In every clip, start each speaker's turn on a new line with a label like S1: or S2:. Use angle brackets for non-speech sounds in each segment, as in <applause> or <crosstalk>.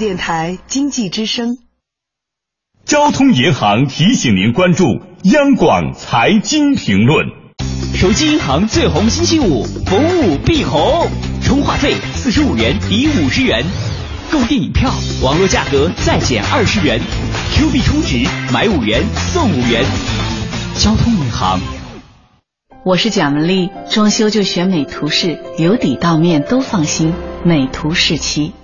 S1: 电台经济之声。
S2: 交通银行提醒您关注央广财经评论。
S3: 手机银行最红星期五，逢五必红，充话费四十五元抵五十元，购电影票网络价格再减二十元，Q 币充值买五元送五元。交通银行。
S4: 我是蒋文丽，装修就选美图仕，由底到面都放心。美图仕漆。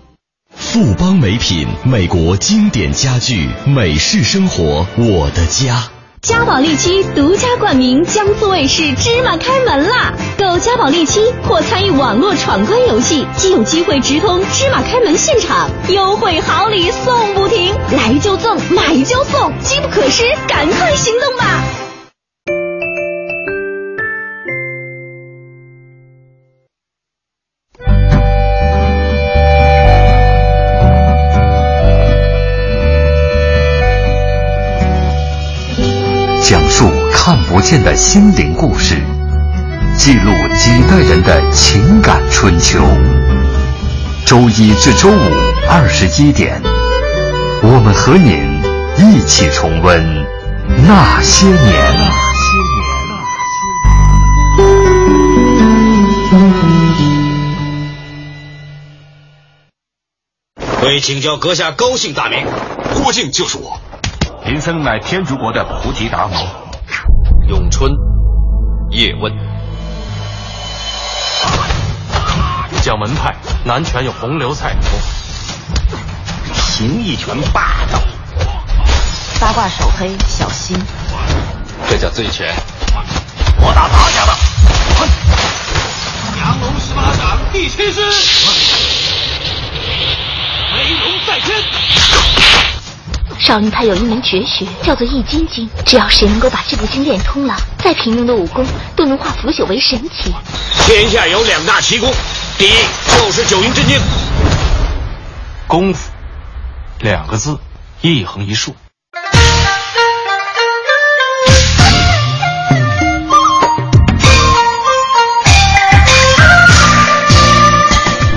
S5: 富邦美品，美国经典家具，美式生活，我的家。
S6: 嘉宝利七独家冠名江苏卫视芝麻开门啦！购嘉宝利七或参与网络闯关游戏，即有机会直通芝麻开门现场，优惠好礼送不停，来就赠，买就送，机不可失，赶快行动吧！
S7: 见的心灵故事，记录几代人的情感春秋。周一至周五二十一点，我们和您一起重温那些年。
S8: 为请教阁下高姓大名？
S9: 郭靖就是我。
S10: 贫僧乃天竺国的菩提达摩。
S8: 咏春，叶问。
S10: 讲门派，南拳有洪流菜谱。
S8: 形意拳霸道。
S4: 八卦手黑，小心。
S8: 这叫醉拳。
S10: 我打他家的。
S11: 降龙十八掌第七式。飞龙在天。
S6: 少林派有一门绝学，叫做易筋经。只要谁能够把这部经练通了，再平庸的武功都能化腐朽为神奇。
S8: 天下有两大奇功，第一就是九阴真经。
S10: 功夫，两个字，一横一竖。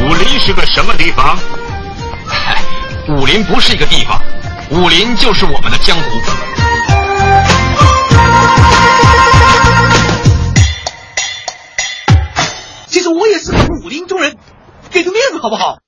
S9: 武林是个什么地方？<laughs>
S8: 武林不是一个地方。武林就是我们的江湖。
S11: 其实我也是个武林中人，给个面子好不好？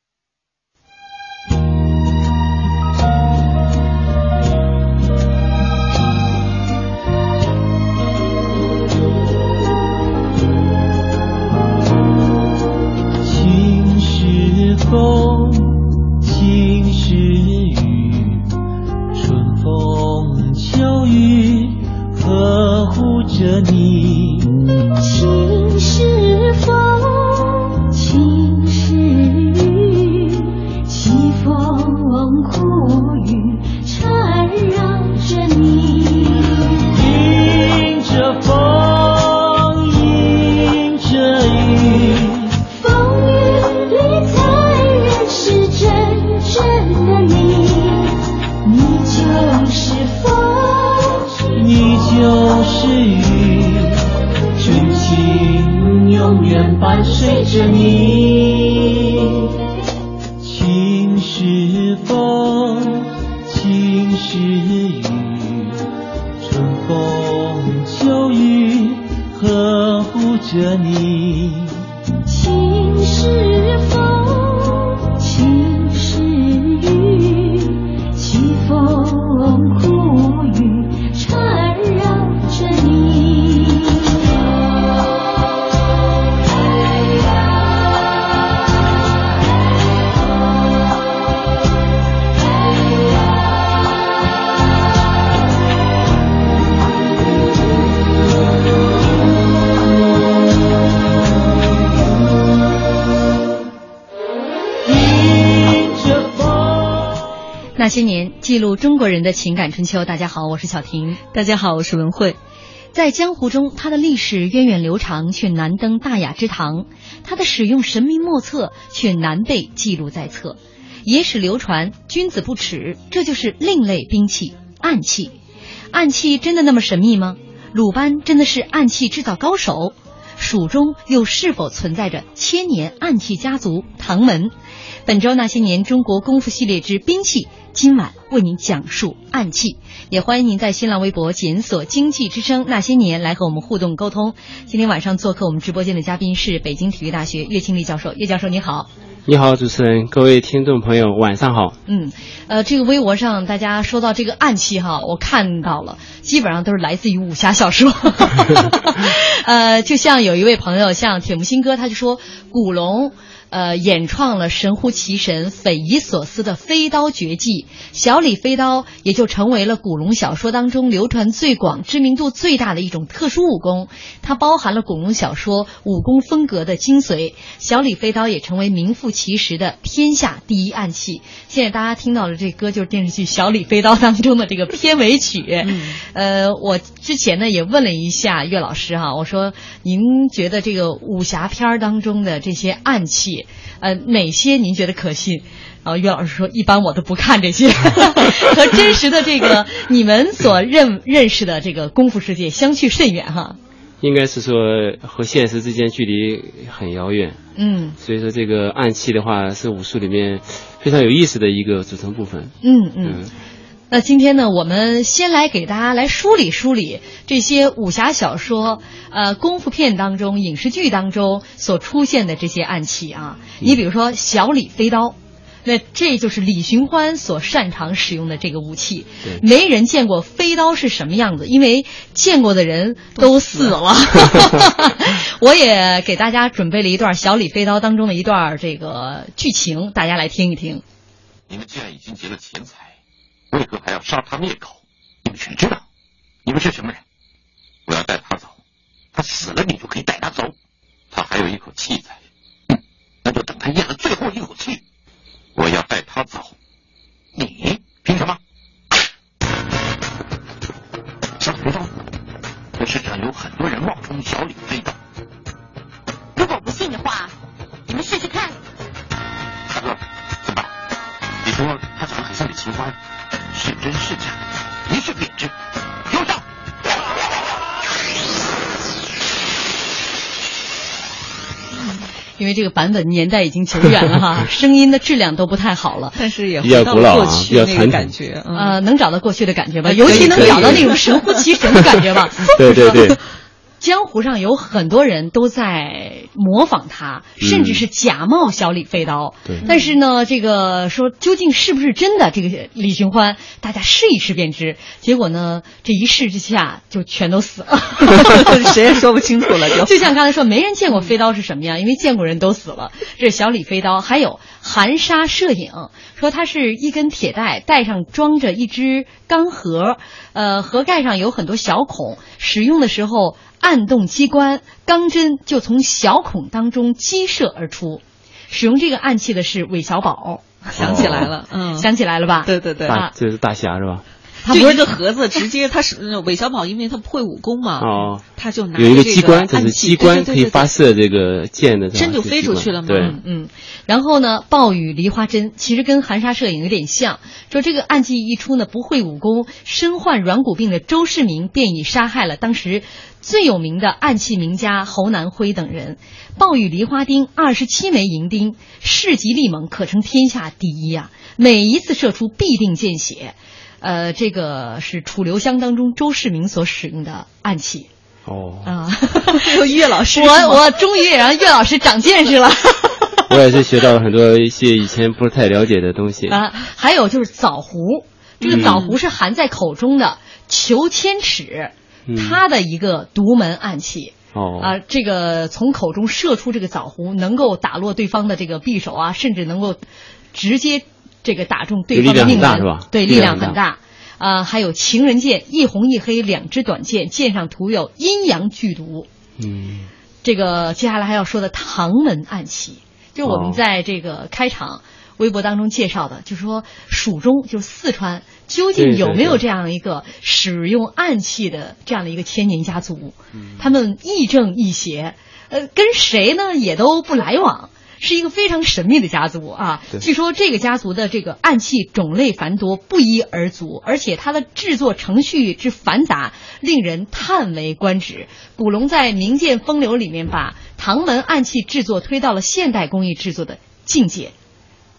S12: 着你。
S6: 情是
S13: 否，人的情感春秋。大家好，我是小婷。
S14: 大家好，我是文慧。
S13: 在江湖中，它的历史源远流长，却难登大雅之堂；它的使用神秘莫测，却难被记录在册。野史流传，君子不耻，这就是另类兵器——暗器。暗器真的那么神秘吗？鲁班真的是暗器制造高手？
S15: 蜀中又是否存在着千年暗器家族唐门？本周那些年中国功夫系列之兵器，今晚为您讲述暗器。也欢迎您在新浪微博检索“经济之声那些年”来和我们互动沟通。今天晚上做客我们直播间的嘉宾是北京体育大学岳庆丽教授。岳教授你好。
S16: 你好，主持人，各位听众朋友，晚上好。
S15: 嗯，呃，这个微博上大家说到这个暗器哈，我看到了，基本上都是来自于武侠小说。<laughs> 呃，就像有一位朋友，像铁木心哥，他就说古龙。呃，演创了神乎其神、匪夷所思的飞刀绝技——小李飞刀，也就成为了古龙小说当中流传最广、知名度最大的一种特殊武功。它包含了古龙小说武功风格的精髓。小李飞刀也成为名副其实的天下第一暗器。<laughs> 现在大家听到的这歌就是电视剧《小李飞刀》当中的这个片尾曲。<laughs> 呃，我之前呢也问了一下岳老师哈，我说您觉得这个武侠片当中的这些暗器？呃，哪些您觉得可信？然后岳老师说，一般我都不看这些，<laughs> 和真实的这个你们所认认识的这个功夫世界相去甚远哈。
S16: 应该是说和现实之间距离很遥远。
S15: 嗯。
S16: 所以说这个暗器的话是武术里面非常有意思的一个组成部分。
S15: 嗯嗯。那今天呢，我们先来给大家来梳理梳理这些武侠小说、呃功夫片当中、影视剧当中所出现的这些暗器啊。你比如说小李飞刀，那这就是李寻欢所擅长使用的这个武器。没人见过飞刀是什么样子，因为见过的人都死了。<laughs> 我也给大家准备了一段小李飞刀当中的一段这个剧情，大家来听一听。
S17: 你们既然已经劫了钱财。为何还要杀他灭口？你们全知道。你们是什么人？我要带他走。他死了，你就可以带他走。他还有一口气在，嗯，那就等他咽了最后一口气。我要带他走。你凭什么？小李飞刀，这世上有很多人冒充小李飞刀。
S18: 如果不信的话，你们试试看。
S17: 大哥，怎么办？你说他长得很像李寻欢。是真是假，一试便知。有上。
S15: 因为这个版本年代已经久远了哈，<laughs> 声音的质量都不太好了，
S14: 但是也回到了过去那个感觉，
S15: 呃，能找到过去的感觉吧？尤其能找到那种神乎其神的感觉吧？<laughs>
S16: 对对对。
S15: 江湖上有很多人都在模仿他，甚至是假冒小李飞刀。
S16: 对，
S15: 但是呢，这个说究竟是不是真的？这个李寻欢，大家试一试便知。结果呢，这一试之下就全都死了，<laughs>
S14: 谁也说不清楚了。就 <laughs>
S15: 就像刚才说，没人见过飞刀是什么样，因为见过人都死了。这是小李飞刀，还有含沙射影，说它是一根铁带，带上装着一只钢盒，呃，盒盖上有很多小孔，使用的时候。按动机关，钢针就从小孔当中激射而出。使用这个暗器的是韦小宝，
S14: 想起来了，嗯，
S15: 想起来了吧？
S14: 对对对，大
S16: 这是大侠是吧？
S14: 就一个盒子，直接他是韦小宝，因为他不会武功嘛，
S16: 哦，
S14: 他就拿
S16: 有一个机关，
S14: 就
S16: 是机关可以发射这个箭的，
S14: 针就飞出去了嘛。
S16: 对，
S15: 嗯，然后呢，暴雨梨花针其实跟含沙射影有点像，说这个暗器一出呢，不会武功、身患软骨病的周世明便已杀害了当时最有名的暗器名家侯南辉等人。暴雨梨花钉二十七枚银钉，势极力猛，可称天下第一啊！每一次射出必定见血。呃，这个是楚留香当中周世明所使用的暗器。
S16: 哦
S15: 啊，<laughs>
S14: 岳老师，
S15: 我我终于也让岳老师长见识了。<laughs>
S16: 我也是学到了很多一些以前不是太了解的东西
S15: 啊。还有就是枣核，这个枣核是含在口中的裘千尺，它的一个独门暗器。
S16: 哦
S15: 啊，这个从口中射出这个枣核，能够打落对方的这个匕首啊，甚至能够直接。这个打中对方的命门，对，力量很大。啊，还有情人剑，一红一黑两支短剑，剑上涂有阴阳剧毒。
S16: 嗯，
S15: 这个接下来还要说的唐门暗器，就我们在这个开场微博当中介绍的，就是说蜀中就四川究竟有没有这样一个使用暗器的这样的一个千年家族？他们亦正亦邪，呃，跟谁呢也都不来往。是一个非常神秘的家族啊。据说这个家族的这个暗器种类繁多，不一而足，而且它的制作程序之繁杂，令人叹为观止。古龙在《名剑风流》里面把唐门暗器制作推到了现代工艺制作的境界。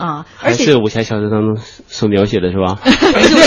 S15: 啊，而且
S16: 还是武侠小说当中所描写的是吧？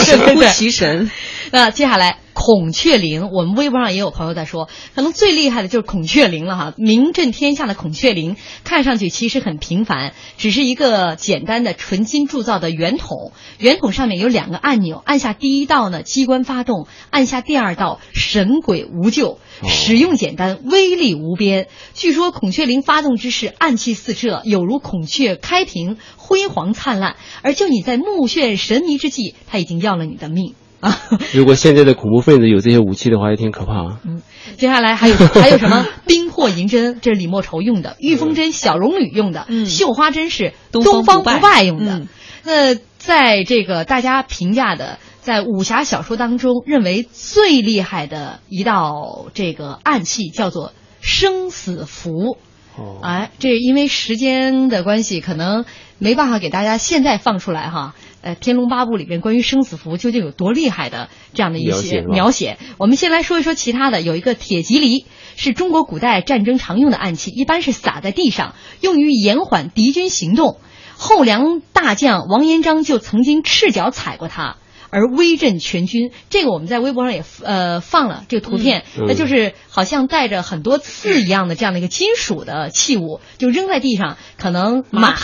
S14: 神乎其神。<laughs>
S15: 那接下来孔雀翎，我们微博上也有朋友在说，可能最厉害的就是孔雀翎了哈，名震天下的孔雀翎，看上去其实很平凡，只是一个简单的纯金铸造的圆筒，圆筒上面有两个按钮，按下第一道呢机关发动，按下第二道神鬼无救，使用简单，威力无边。据说孔雀翎发动之时，暗器四射，有如孔雀开屏，辉煌灿烂。而就你在目眩神迷之际，它已经要了你的命。啊，<laughs>
S16: 如果现在的恐怖分子有这些武器的话，也挺可怕啊。
S15: 嗯，接下来还有还有什么冰魄银针，这是李莫愁用的；玉峰针小龙女用的；
S14: 嗯
S15: 绣花针是
S14: 东
S15: 东方不
S14: 败
S15: 败用的。
S14: 嗯
S15: 那在这个大家评价的，在武侠小说当中认为最厉害的一道这个暗器叫做生死符。
S16: 哦，
S15: 哎，这因为时间的关系，可能没办法给大家现在放出来哈。呃，《天龙八部》里面关于生死符究竟有多厉害的这样的一些
S16: 描写，
S15: 我们先来说一说其他的。有一个铁蒺藜，是中国古代战争常用的暗器，一般是撒在地上，用于延缓敌军行动。后梁大将王延章就曾经赤脚踩过它。而威震全军，这个我们在微博上也呃放了这个图片，
S16: 嗯
S15: 那就是好像带着很多刺一样的这样的一个金属的器物，就扔在地上，可能马
S14: 马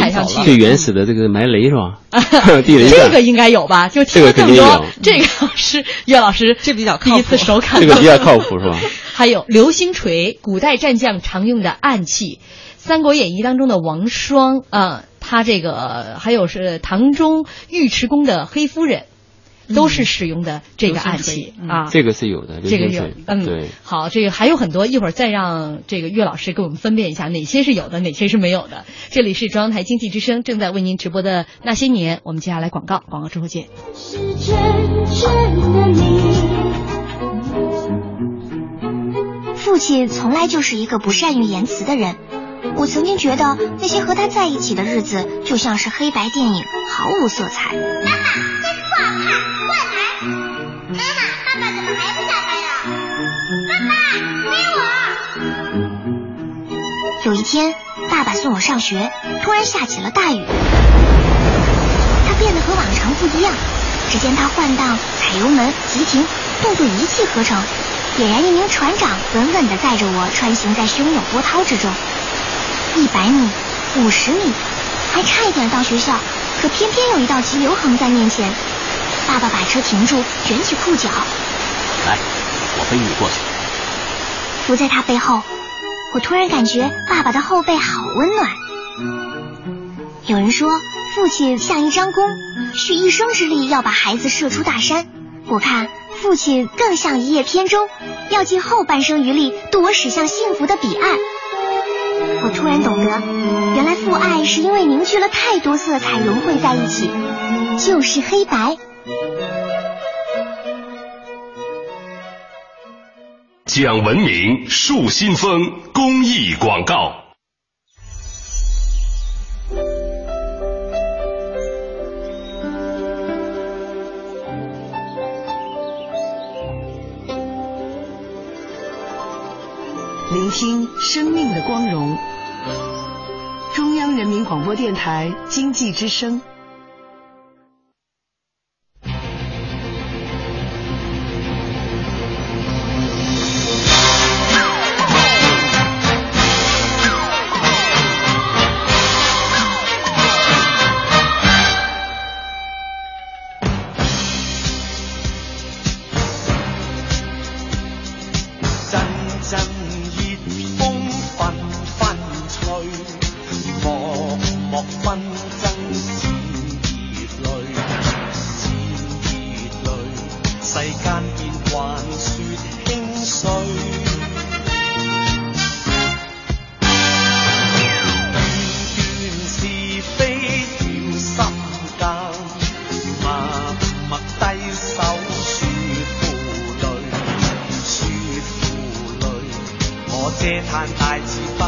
S15: 踩上去，
S16: 最原始的这个埋雷是吧？<laughs> 地雷
S15: 这个应该有吧？就听了这么多
S16: 这个肯定有，
S15: 这个是岳老师
S14: 这比较
S15: 第
S14: 靠谱。
S15: 一次手感。
S16: 这个比较靠谱是吧？<laughs>
S15: 还有流星锤，古代战将常用的暗器，《三国演义》当中的王双啊、他这个还有是唐中尉迟恭的黑夫人，都是使用的这个暗器、
S14: 嗯
S15: 啊。
S16: 这个是有的，
S15: 这个有嗯，
S16: 对，
S15: 好，这个还有很多，一会儿再让这个岳老师给我们分辨一下哪些是有的，哪些是没有的。这里是中央台经济之声正在为您直播的那些年，我们接下来广告，广告之后见。
S11: 是真正的你。
S19: 父亲从来就是一个不善于言辞的人。我曾经觉得那些和他在一起的日子就像是黑白电影，毫无色彩。
S20: 妈妈，这不好看，换台。妈妈，爸爸怎么还不下班呀？爸爸，陪我。
S19: 有一天，爸爸送我上学，突然下起了大雨。他变得和往常不一样，只见他换挡、踩油门、急停，动作一气呵成，俨然一名船长，稳稳地载着我穿行在汹涌波涛之中。一百米、五十米，还差一点到学校，可偏偏有一道急流横在面前。爸爸把车停住，卷起裤脚，
S21: 来，我背你过去。
S19: 伏在他背后，我突然感觉爸爸的后背好温暖。有人说，父亲像一张弓，蓄一生之力要把孩子射出大山。我看父亲更像一叶扁舟，要尽后半生余力渡我驶向幸福的彼岸。我突然懂得，原来父爱是因为凝聚了太多色彩融汇在一起，就是黑白。
S2: 讲文明树新风公益广告。
S22: 聆听生命的光荣。人民广播电台经济之声。
S11: 負累，我嗟嘆大志不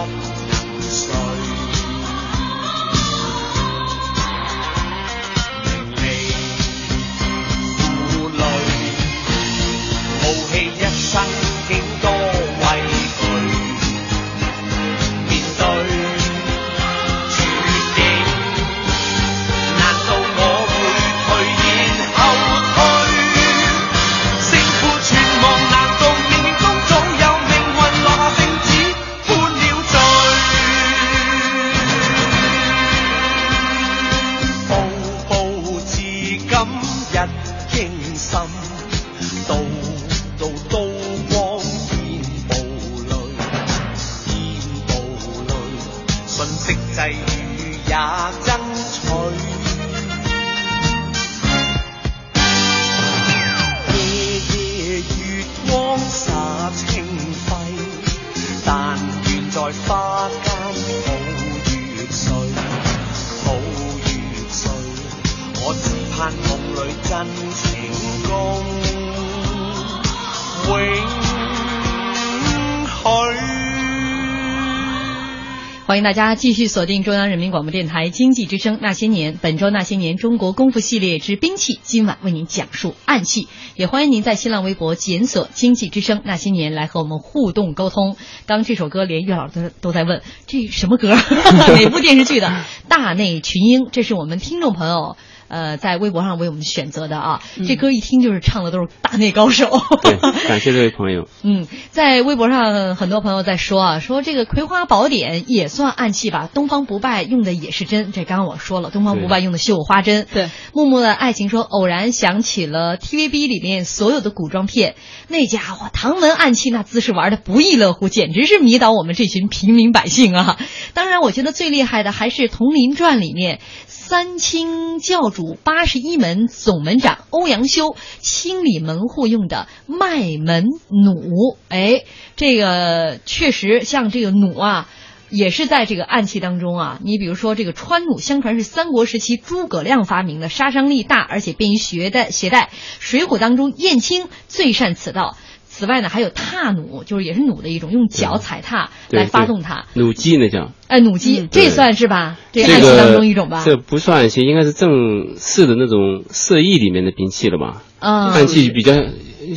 S15: 欢迎大家继续锁定中央人民广播电台经济之声《那些年》，本周《那些年中国功夫系列之兵器》，今晚为您讲述暗器。也欢迎您在新浪微博检索“经济之声那些年”来和我们互动沟通。当这首歌连岳老师都在问这什么歌，<laughs> 哪部电视剧的？大内群英，这是我们听众朋友。呃，在微博上为我们选择的啊，这歌一听就是唱的都是大内高手。
S16: 对，<laughs> 感谢这位朋友。
S15: 嗯，在微博上很多朋友在说啊，说这个《葵花宝典》也算暗器吧？东方不败用的也是针，这刚刚我说了，东方不败用的绣花针。
S14: 对，
S15: 木木的爱情说，偶然想起了 TVB 里面所有的古装片，那家伙唐门暗器那姿势玩的不亦乐乎，简直是迷倒我们这群平民百姓啊！当然，我觉得最厉害的还是《铜林传》里面。三清教主八十一门总门长欧阳修清理门户用的麦门弩，哎，这个确实像这个弩啊，也是在这个暗器当中啊。你比如说这个川弩，相传是三国时期诸葛亮发明的，杀伤力大，而且便于携带携带。水浒当中燕青最善此道。此外呢，还有踏弩，就是也是弩的一种，用脚踩踏来发动它。
S16: 弩机那叫。
S15: 哎，弩机，这算是吧？
S16: 这
S15: 暗器当中一种吧？
S16: 这不算暗器，应该是正式的那种射艺里面的兵器了吧？
S15: 嗯，
S16: 暗器比较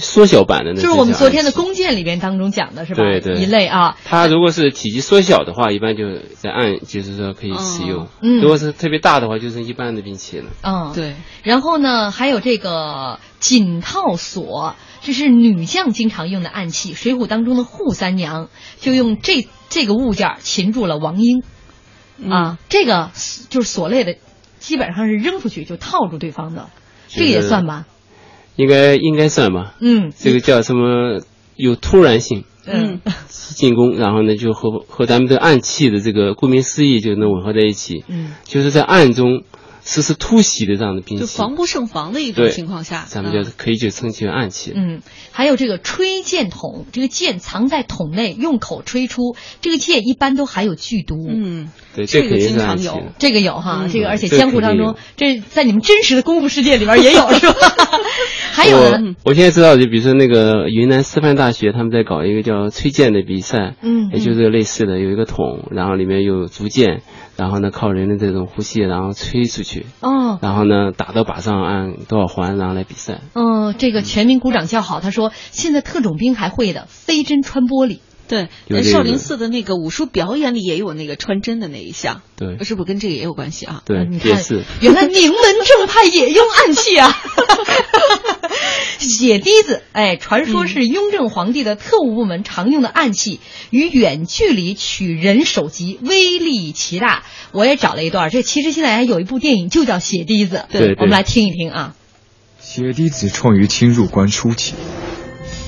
S16: 缩小版的那。
S15: 就是我们昨天的弓箭里边当中讲的是吧？
S16: 对对。
S15: 一类啊。
S16: 它如果是体积缩小的话，一般就在暗，就是说可以使用。
S15: 嗯。
S16: 如果是特别大的话，就是一般的兵器了。
S15: 嗯，对。然后呢，还有这个锦套索。这是女将经常用的暗器，《水浒》当中的扈三娘就用这这个物件擒住了王英，啊，这个就是所类的，基本上是扔出去就套住对方的，这个也算吧？
S16: 应该应该算吧？
S15: 嗯，
S16: 这个叫什么？有突然性，
S15: 嗯，
S16: 进攻，然后呢，就和和咱们的暗器的这个顾名思义就能吻合在一起，
S15: 嗯，
S16: 就是在暗中。实施突袭的这样的兵器，
S14: 就防不胜防的一种情况下，
S16: 咱们就可以就称其为暗器。
S15: 嗯，还有这个吹箭筒，这个箭藏在筒内，用口吹出，这个箭一般都含有剧毒。
S14: 嗯，
S16: 对，这
S14: 个经常有，
S15: 这个有哈，这个而且江湖当中，这在你们真实的功夫世界里边也有是吧？<laughs> 还有呢，
S16: 我现在知道，就比如说那个云南师范大学，他们在搞一个叫吹箭的比赛，
S15: 嗯，
S16: 也就是类似的，有一个筒，然后里面有竹箭。然后呢，靠人的这种呼吸，然后吹出去。
S15: 哦。
S16: 然后呢，打到靶上按多少环，然后来比赛。
S15: 嗯，这个全民鼓掌叫好。他说，现在特种兵还会的飞针穿玻璃。
S14: 对，在少林寺的那个武术表演里也有那个穿针的那一项。
S16: 对，
S14: 是不是跟这个也有关系啊？
S16: 对，
S15: 也
S16: 是。<laughs>
S15: 原来名门正派也用暗器啊！<laughs> 血滴子，哎，传说是雍正皇帝的特务部门常用的暗器，与远距离取人首级，威力奇大。我也找了一段，这其实现在还有一部电影就叫《血滴子》，
S16: 对，
S15: 我们来听一听啊。
S23: 血滴子创于清入关初期。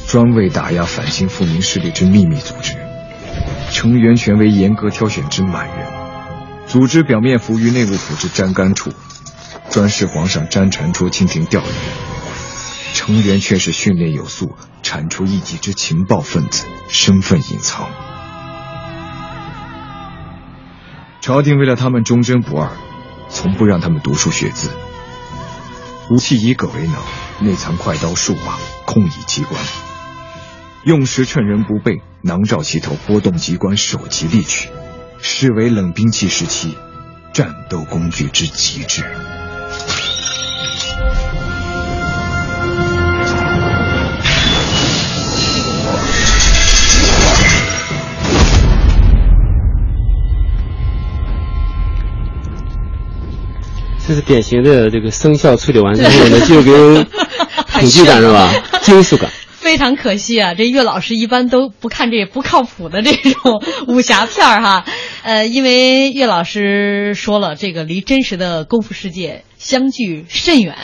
S23: 专为打压反清复明势力之秘密组织，成员全为严格挑选之满人。组织表面伏于内务府之沾干处，专事皇上沾传出清廷调阅。成员却是训练有素、铲除异己之情报分子，身份隐藏。朝廷为了他们忠贞不二，从不让他们读书学字。武器以戈为能，内藏快刀数把，空以机关。用时趁人不备，囊罩其头，拨动机关，手其利取，视为冷兵器时期战斗工具之极致。
S16: 这是典型的这个生效处理完之后呢，就给恐惧感是吧？<laughs> 惊悚感。
S15: 非常可惜啊，这岳老师一般都不看这不靠谱的这种武侠片儿哈，呃，因为岳老师说了，这个离真实的功夫世界。相距甚远，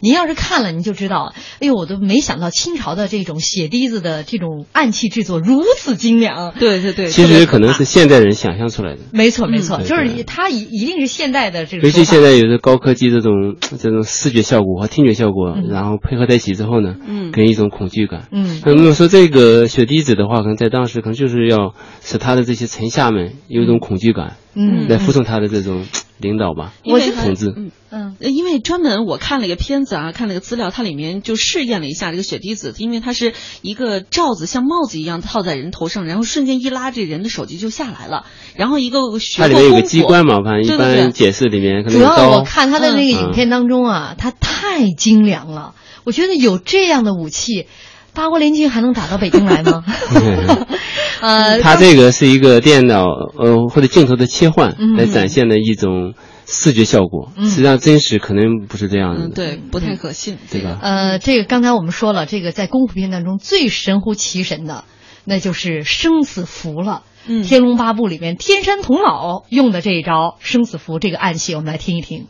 S15: 您要是看了，您就知道，哎呦，我都没想到清朝的这种血滴子的这种暗器制作如此精良。
S14: 对对对，
S16: 其实可能是现代人想象出来的。
S15: 没错没错，就是它一一定是现代的这种。
S16: 尤其现在有的高科技这种这种视觉效果和听觉效果，然后配合在一起之后呢，
S14: 嗯，
S16: 给人一种恐惧感。
S15: 嗯，
S16: 那么说这个血滴子的话，可能在当时可能就是要使他的这些臣下们有一种恐惧感，
S15: 嗯，
S16: 来服从他的这种。领导吧，
S14: 因为他
S16: 统治。
S14: 嗯
S15: 嗯，
S14: 呃因为专门我看了一个片子啊，看了个资料，它里面就试验了一下这个血滴子，因为它是一个罩子，像帽子一样套在人头上，然后瞬间一拉，这人的手机就下来了。然后一个学
S16: 它里面有个机关嘛，反正一般解释里面可能
S15: 主要我看他的那个影
S16: 嗯
S15: 片当中啊，他太精良了。我觉得有这样的武器，八国联军还能打到北京来吗？<laughs> 呃，
S16: 它这个是一个电脑呃或者镜头的切换
S15: 嗯
S16: 来展现的一种视觉效果，
S15: 嗯
S16: 实际上真实可能不是这样的。
S14: 嗯，对，不太可信，
S16: 对吧？
S15: 呃，这个刚才我们说了，这个在功夫片当中最神乎其神的，那就是生死符了。
S14: 嗯
S15: 天龙八部》里面天山童姥用的这一招生死符这个暗器，我们来听一听。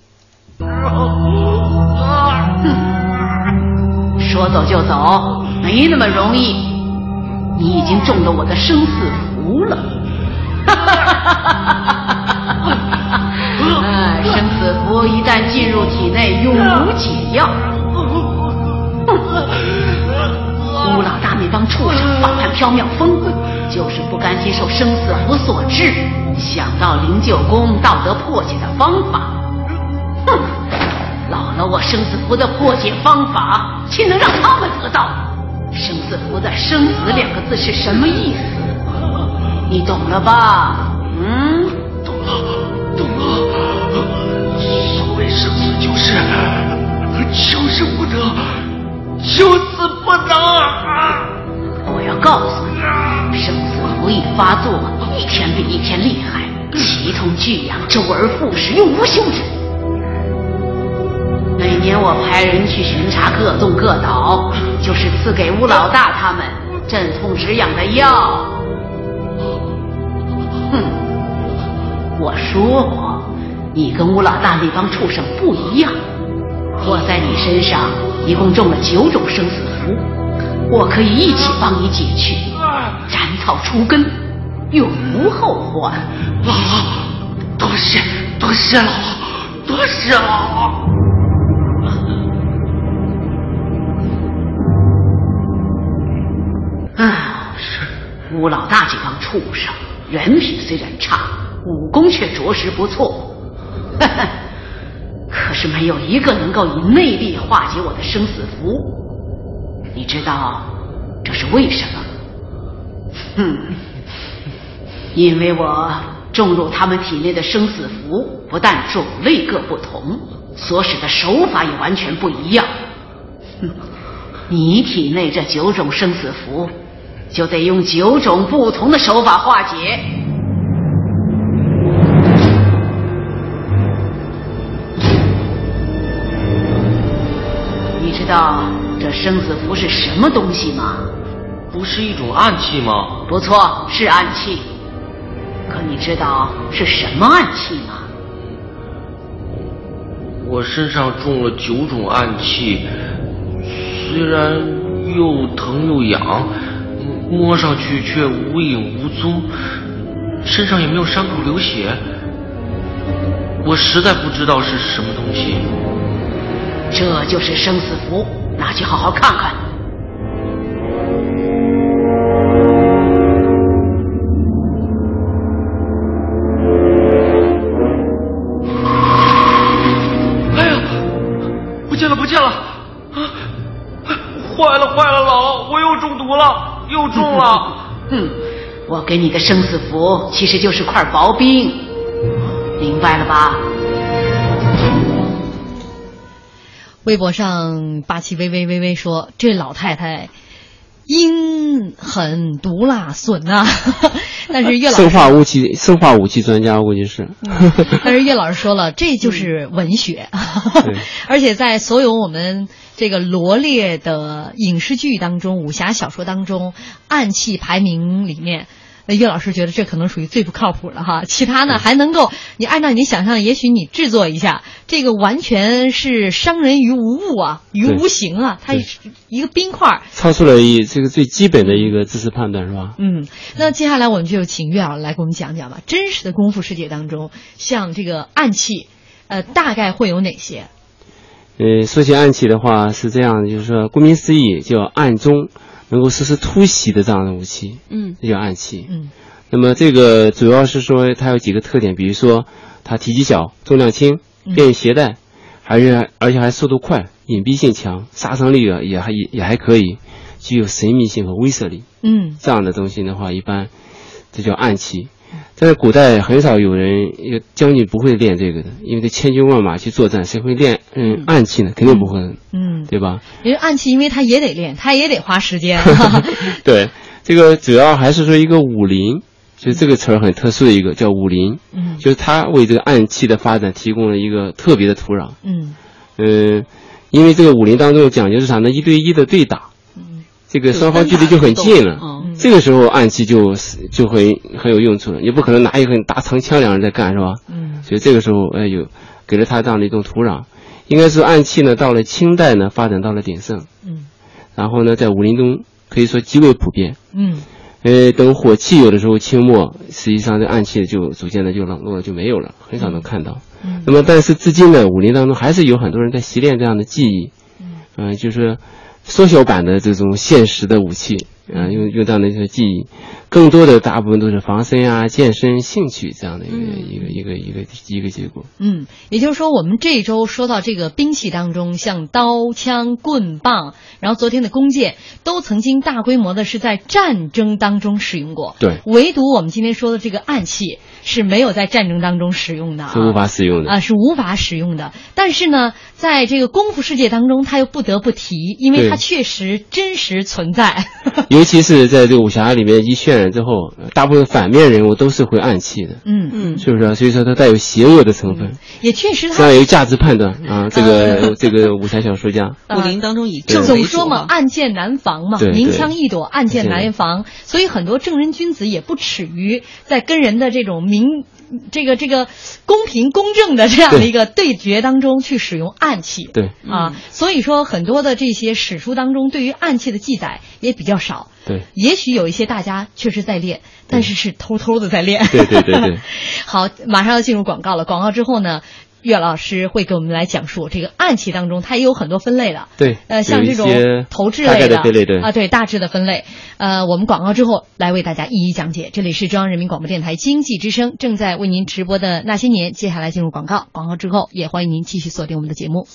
S18: 说走就走，没那么容易。你已经中了我的生死符了。<laughs> 哎，生死符一旦进入体内，永无解药。乌老大那帮畜生反叛缥缈峰，就是不甘心受生死符所制，想到灵鹫宫道德破解的方法。哼！老了我生死符的破解方法，岂能让他们得到？生死符的“生死”两个字是什么意思？你懂了吧？嗯，
S24: 懂了，懂了。所谓生死就是求生不得，求死不能啊！
S18: 我要告诉你，生死符一发作，一天比一天厉害，奇痛巨痒，周而复始，永无休止。每年我派人去巡查各洞各岛，就是赐给吴老大他们镇痛止痒的药。哼，我说过，你跟吴老大那帮畜生不一样，我在你身上一共中了九种生死符，我可以一起帮你解去，斩草除根，永无后患。
S24: 姥姥，多谢多谢姥姥，多谢姥
S18: 吴老大这帮畜生，人品虽然差，武功却着实不错，<laughs> 可是没有一个能够以内力化解我的生死符。你知道这是为什么？哼，因为我种入他们体内的生死符，不但种类各不同，所使的手法也完全不一样。哼，你体内这九种生死符，就得用九种不同的手法化解。你知道这生死符是什么东西吗？
S25: 不是一种暗器吗？
S18: 不错，是暗器。可你知道是什么暗器吗？
S25: 我身上中了九种暗器，虽然又疼又痒，摸上去却无影无踪，身上也没有伤口流血。我实在不知道是什么东西。
S18: 这就是生死符，拿去好好看看。哼，我给你的生死符其实就是块薄冰，明白了吧？
S15: 微博上霸气微微微微说：“这老太太阴狠毒辣损啊、<laughs> 但是岳老师
S16: 生化武器生化武器专家，我估计是。
S15: 但是岳老师说了，这就是文学，<laughs> 而且在所有我们这个罗列的影视剧当中、武侠小说当中，暗器排名里面。那岳老师觉得这可能属于最不靠谱的哈，其他呢还能够你按照你想象，也许你制作一下，这个完全是伤人于无物啊，于无形啊，它是一个冰块，
S16: 超出了一这个最基本的一个知识判断，是吧？
S15: 嗯，那接下来我们就请岳老师来给我们讲讲吧。真实的功夫世界当中，像这个暗器，呃，大概会有哪些？
S16: 呃，说起暗器的话是这样，就是说，顾名思义，叫暗中能够实施突袭的这样的武器，
S14: 嗯，
S16: 这叫暗器。
S15: 嗯，
S16: 那么这个主要是说它有几个特点，比如说它体积小、重量轻、便于携带，还是而且还速度快、隐蔽性强、杀伤力啊也还也也还可以，具有神秘性和威慑力。
S15: 嗯，
S16: 这样的东西的话，一般这叫暗器。但是古代很少有人将军不会练这个的，因为这千军万马去作战，谁会练嗯暗器呢？肯定不会，
S15: 嗯，
S16: 对吧？
S15: 因为暗器，因为他也得练，他也得花时间。<laughs> <laughs>
S16: 对，这个主要还是说一个武林，就是这个词儿很特殊的一个叫武林，
S15: 嗯，
S16: 就是他为这个暗器的发展提供了一个特别的土壤。
S15: 嗯
S16: 嗯，因为这个武林当中讲究是啥呢？一对一的对打，
S15: 嗯，
S16: 这个双方距离就很近了。这个时候暗器就就会很有用处了，你不可能拿一个大长枪两人在干是吧？
S15: 嗯，
S16: 所以这个时候哎有给了他这样的一种土壤，应该是暗器呢到了清代呢发展到了鼎盛，
S15: 嗯，
S16: 然后呢在武林中可以说极为普遍，
S15: 嗯，
S16: 呃等火器有的时候清末实际上这暗器就逐渐的就冷落了就没有了，很少能看到。
S15: 嗯，
S16: 那么但是至今呢武林当中还是有很多人在习练这样的技艺，嗯、就是缩小版的这种现实的武器。啊，用用这样的一些记忆，更多的大部分都是防身啊、健身、兴趣这样的一个、一个一个一个一个结果。
S15: 嗯，也就是说，我们这周说到这个兵器当中，像刀、枪、棍棒，然后昨天的弓箭，都曾经大规模的是在战争当中使用过。
S16: 对，
S15: 唯独我们今天说的这个暗器是没有在战争当中使用的、啊，
S16: 是无法使用的
S15: 啊，是无法使用的。但是呢，在这个功夫世界当中，它又不得不提，因为它确实真实存在。<laughs>
S16: 尤其是在这个武侠里面一渲染之后，大部分反面人物都是会暗器的，
S15: 嗯。嗯，
S16: 是不是？所以说它带有邪恶的成分，
S15: 也确实它
S16: 这样有价值判断啊。这个 <laughs> 这个武侠小说家，
S14: 武林当中以
S15: 正总说嘛，暗箭难防嘛，明枪易躲，暗箭难防，所以很多正人君子也不耻于在跟人的这种明。这个这个公平公正的这样的一个对决当中去使用暗器，
S16: 对。
S15: 啊，所以说很多的这些史书当中对于暗器的记载也比较少，
S16: 对，
S15: 也许有一些大家确实在练，但是是偷偷的在练，
S16: 对对对对。<laughs>
S15: 好，马上要进入广告了，广告之后呢？岳老师会给我们来讲述这个暗器当中，它也有很多分类的。
S16: 对，
S15: 呃，像这种投掷
S16: 类
S15: 的，啊，对，大致的分类。呃，我们广告之后来为大家一一讲解。这里是中央人民广播电台经济之声正在为您直播的那些年，接下来进入广告，广告之后也欢迎您继续锁定我们的节目。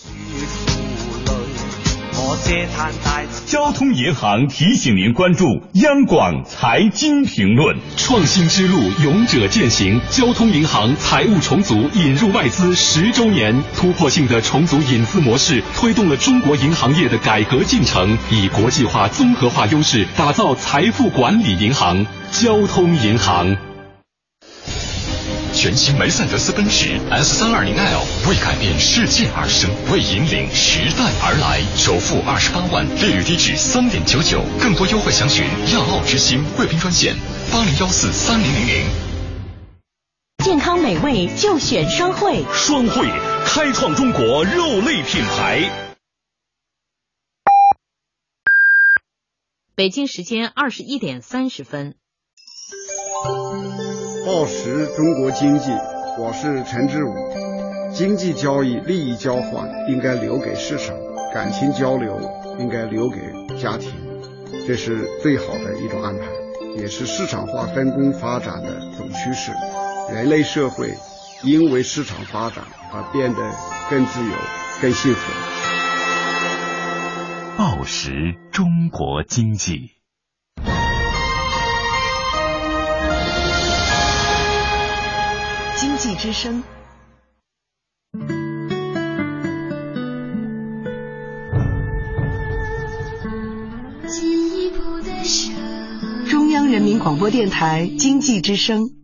S2: 交通银行提醒您关注央广财经评论。
S8: 创新之路，勇者践行。交通银行财务重组引入外资十周年，突破性的重组引资模式，推动了中国银行业的改革进程，以国际化、综合化优势，打造财富管理银行。交通银行。
S26: 全新梅赛德斯奔驰 S 三二零 L 为改变世界而生，为引领时代而来。首付二十八万，利率低至三点九九，更多优惠详询亚奥之星贵宾专线八零幺四三零零零。
S6: 健康美味就选双汇，
S2: 双汇开创中国肉类品牌。
S27: 北京时间二十一点三十分。
S28: 报时中国经济，我是陈志武。经济交易、利益交换应该留给市场，感情交流应该留给家庭，这是最好的一种安排，也是市场化分工发展的总趋势。人类社会因为市场发展而变得更自由、更幸福。
S2: 报时中国经济。
S22: 济之声，中央人民广播电台经济之声。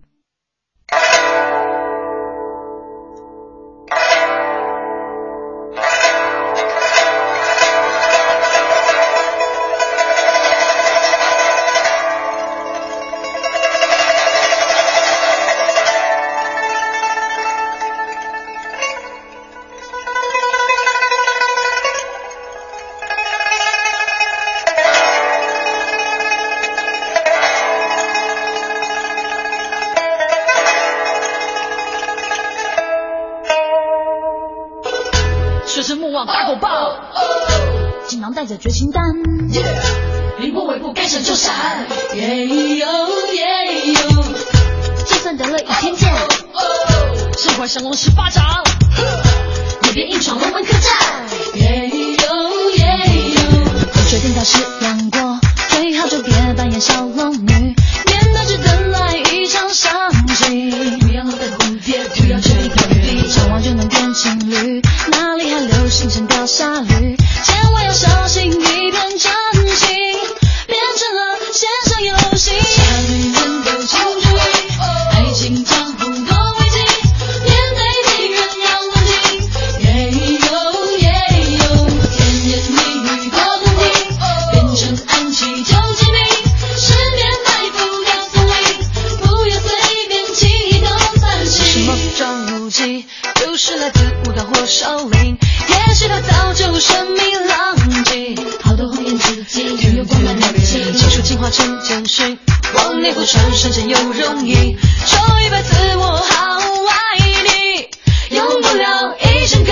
S13: 就是来自武道或少林，也许他早就神秘浪迹，好多红颜知己，拥有光芒亮气，情书进化成简讯，往内不传，瞬间又容易，说一百次我好爱你，用不了一生够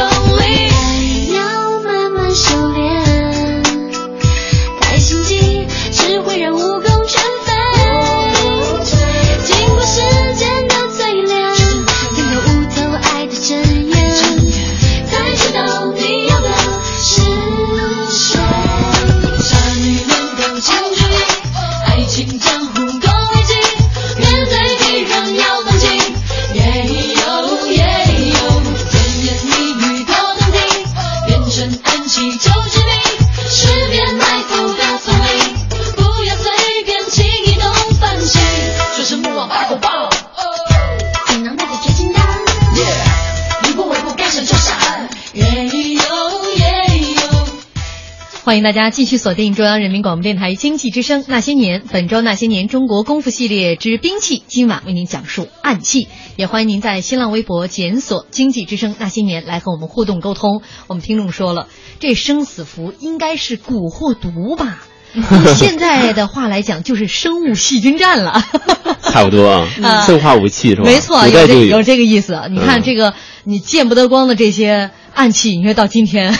S15: 欢迎大家继续锁定中央人民广播电台经济之声《那些年》，本周《那些年中国功夫系列之兵器》，今晚为您讲述暗器。也欢迎您在新浪微博检索“经济之声那些年”来和我们互动沟通。我们听众说了，这生死符应该是蛊惑毒吧？用现在的话来讲，就是生物细菌战了。
S16: 差不多啊
S15: 啊，
S16: 生化武器是吧？
S15: 没错，有这有这个意思。你看
S16: 嗯
S15: 这个，你见不得光的这些暗器，你说到今天。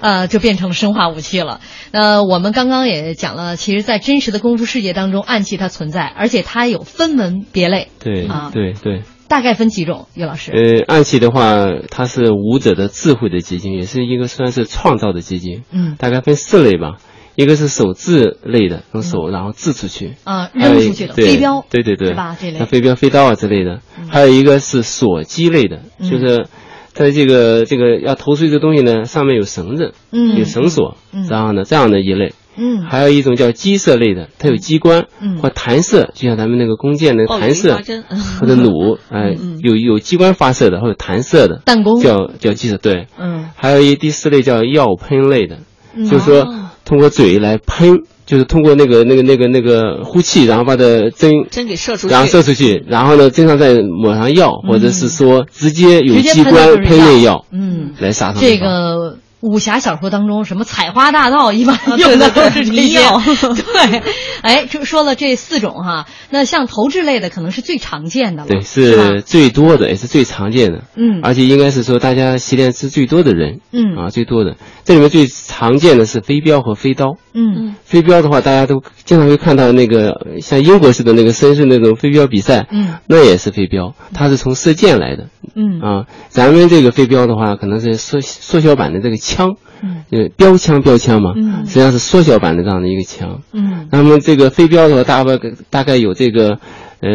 S15: 呃，就变成了生化武器了。呃，我们刚刚也讲了，其实，在真实的功夫世界当中，暗器它存在，而且它有分门别类，
S16: 对
S15: 啊
S16: 对对。
S15: 大概分几种。于老师，
S16: 呃，暗器的话，它是武者的智慧的结晶，也是一个算是创造的结晶。
S15: 嗯
S16: 大概分四类吧，一个是手制类的，用手然后掷出去，
S15: 啊，扔出去的飞镖，
S16: 对对对，
S15: 是吧？这类
S16: 像飞镖、飞刀啊之类的。还有一个是锁击类的，
S15: 嗯
S16: 就是在这个这个要投出一个东西呢，上面有绳子，
S15: 嗯。
S16: 有绳索，
S15: 嗯。
S16: 然后呢这样的一类。
S15: 嗯。
S16: 还有一种叫鸡射类的，它有机关，
S15: 嗯。
S16: 或弹射，就像咱们那个弓箭那个弹射 <laughs> 或者弩，<laughs> 哎、
S15: 嗯
S16: 有有机关发射的或者弹射的，
S15: 弹弓。
S16: 叫叫鸡射，对。
S15: 嗯。
S16: 还有一第四类叫药喷类的，
S15: 嗯。
S16: 就是说
S14: 哦
S16: 通过嘴来喷，就是通过那个那个那个那个呼气，然后把它针
S14: 针给射出去，
S16: 然后射出去，然后呢，针上再抹上药，或者是说直接有机关
S15: 喷的就是
S16: 喷类药，
S15: 嗯，
S16: 来杀它们。
S15: 这个武侠小说当中，什么采花大盗，一般
S14: 啊
S15: 用的都是这些。
S14: 迷药 <laughs>
S15: 对，哎，就说了这四种哈，那像投掷类的可能是最常见的了，
S16: 对，是最多的，也是最常见的。
S15: 嗯
S16: 而且应该是说大家习练是最多的人。
S15: 嗯
S16: 啊，最多的。这里面最常见的是飞镖和飞刀。
S15: 嗯
S16: 飞镖的话，大家都经常会看到那个像英国式的那个绅士那种飞镖比赛，
S15: 嗯，
S16: 那也是飞镖，它是从射箭来的。
S15: 嗯。
S16: 啊，咱们这个飞镖的话，可能是缩缩小版的这个枪，
S15: 嗯，
S16: 呃，标枪标枪嘛，
S15: 嗯。
S16: 实际上是缩小版的这样的一个枪。
S15: 嗯。
S16: 那么这个飞镖的话，大概大概有这个，呃，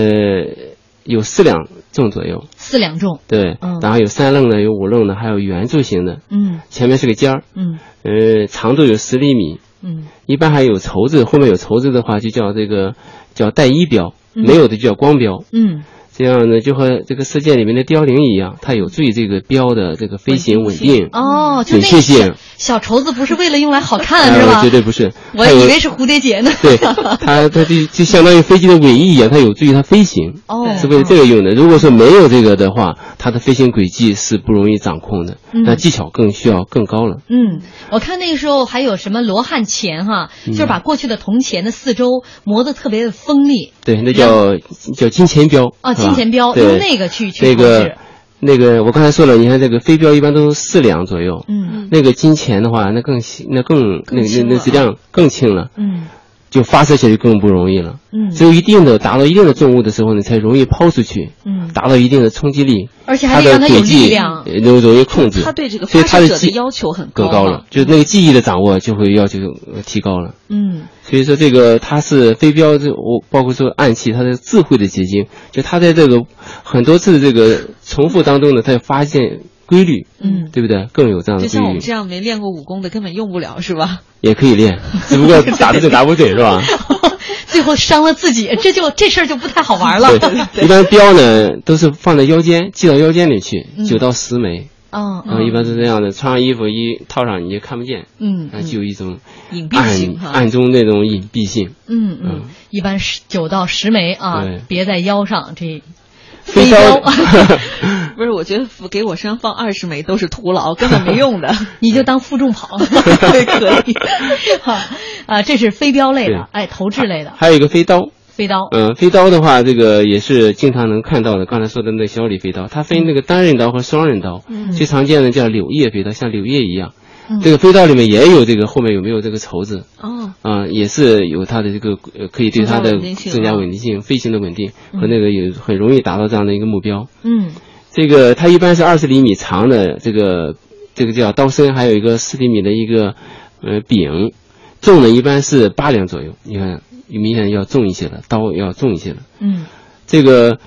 S16: 有四两重左右，
S15: 四两重，
S16: 对，
S15: 嗯。
S16: 然后有三棱的，有五棱的，还有圆柱形的，
S15: 嗯。
S16: 前面是个尖儿，
S15: 嗯。
S16: 呃，长度有十厘米，
S15: 嗯。
S16: 一般还有绸子，后面有绸子的话就叫这个叫带衣标，
S15: 嗯。
S16: 没有的就叫光标。
S15: 嗯
S16: 这样呢，就和这个世界里面的凋零一样，它有助于这个标的这个飞行稳定。
S15: 哦，就
S16: 准确
S15: 那个小
S16: 性。
S15: 小绸子不是为了用来好看
S16: 呃
S15: 是吧？
S16: 绝对不是。
S15: 我以为是蝴蝶结呢。
S16: 对，它它就就相当于飞机的尾翼一样，它有助于它飞行。
S15: 哦
S16: 是为了这个用的。如果说没有这个的话，它的飞行轨迹是不容易掌控的，
S15: 嗯。
S16: 那技巧更需要更高了。
S15: 嗯，我看那个时候还有什么罗汉钱哈，
S16: 嗯。
S15: 就是把过去的铜钱的四周磨得特别的锋利。
S16: 对，那叫叫金钱镖
S15: 啊，金钱镖用那个去去
S16: 那个。那个，我刚才说了，你看这个飞镖一般都是四两左右，
S15: 嗯。
S16: 那个金钱的话，那更细那更那那质量更轻了，
S15: 嗯
S16: 就发射起来就更不容易了。
S15: 嗯
S16: 只有一定的达到一定的重物的时候呢，才容易抛出去，
S15: 嗯
S16: 达到一定的冲击力，
S15: 而且还
S16: 它的
S15: 得让它有
S16: 轨迹
S15: 力量
S16: 呃容容易控制。
S14: 他对这个
S16: 所以
S14: 发射者的要求很高
S16: 更高了，就是那个技艺的掌握就会要求呃提高了。
S15: 嗯
S16: 所以说这个它是飞镖，这我包括说暗器，它的智慧的结晶，就它在这个很多次这个重复当中呢，它发现规律，
S15: 嗯，
S16: 对不对？更有这样的规律
S14: 就像我们，这样没练过武功的，根本用不了，<laughs> 是吧？
S16: 也可以练，<laughs> 只不过打的准打不准是吧？<laughs>
S15: 最后伤了自己，这就这事儿就不太好玩了。
S16: 对，一般镖呢都是放在腰间，系到腰间里去，
S15: 嗯
S16: 九到十枚。
S15: 嗯
S16: 然后一般是这样的，穿上衣服一套上你就看不见，
S15: 嗯
S16: 那就有一种
S14: 隐蔽性哈
S16: 暗暗中那种隐蔽性。
S15: 嗯嗯，一般十九到十枚啊，别在腰上这。
S16: 飞
S15: 镖，<laughs>
S14: 不是，我觉得给我身上放二十枚都是徒劳，根本没用的。<laughs>
S15: 你就当负重跑，<laughs>
S14: 对，可以。
S15: 好，啊，这是飞镖类的，哎，投掷类的，
S16: 还有一个飞刀，
S15: 飞刀，
S16: 嗯，飞刀的话，这个也是经常能看到的。刚才说的那个小李飞刀，它分那个单刃刀和双刃刀。
S15: 嗯
S16: 最常见的叫柳叶飞刀，像柳叶一样。
S15: 嗯
S16: 这个飞刀里面也有这个后面有没有这个绸子？
S14: 哦，
S16: 啊、也是有它的这个呃，可以对它的
S14: 增加稳定性
S16: 飞行的稳定
S15: 嗯
S16: 和那个有很容易达到这样的一个目标。
S15: 嗯
S16: 这个它一般是二十厘米长的这个这个叫刀身，还有一个四厘米的一个呃柄，重呢一般是八两左右。你看，明显要重一些了，刀要重一些了。
S15: 嗯
S16: 这个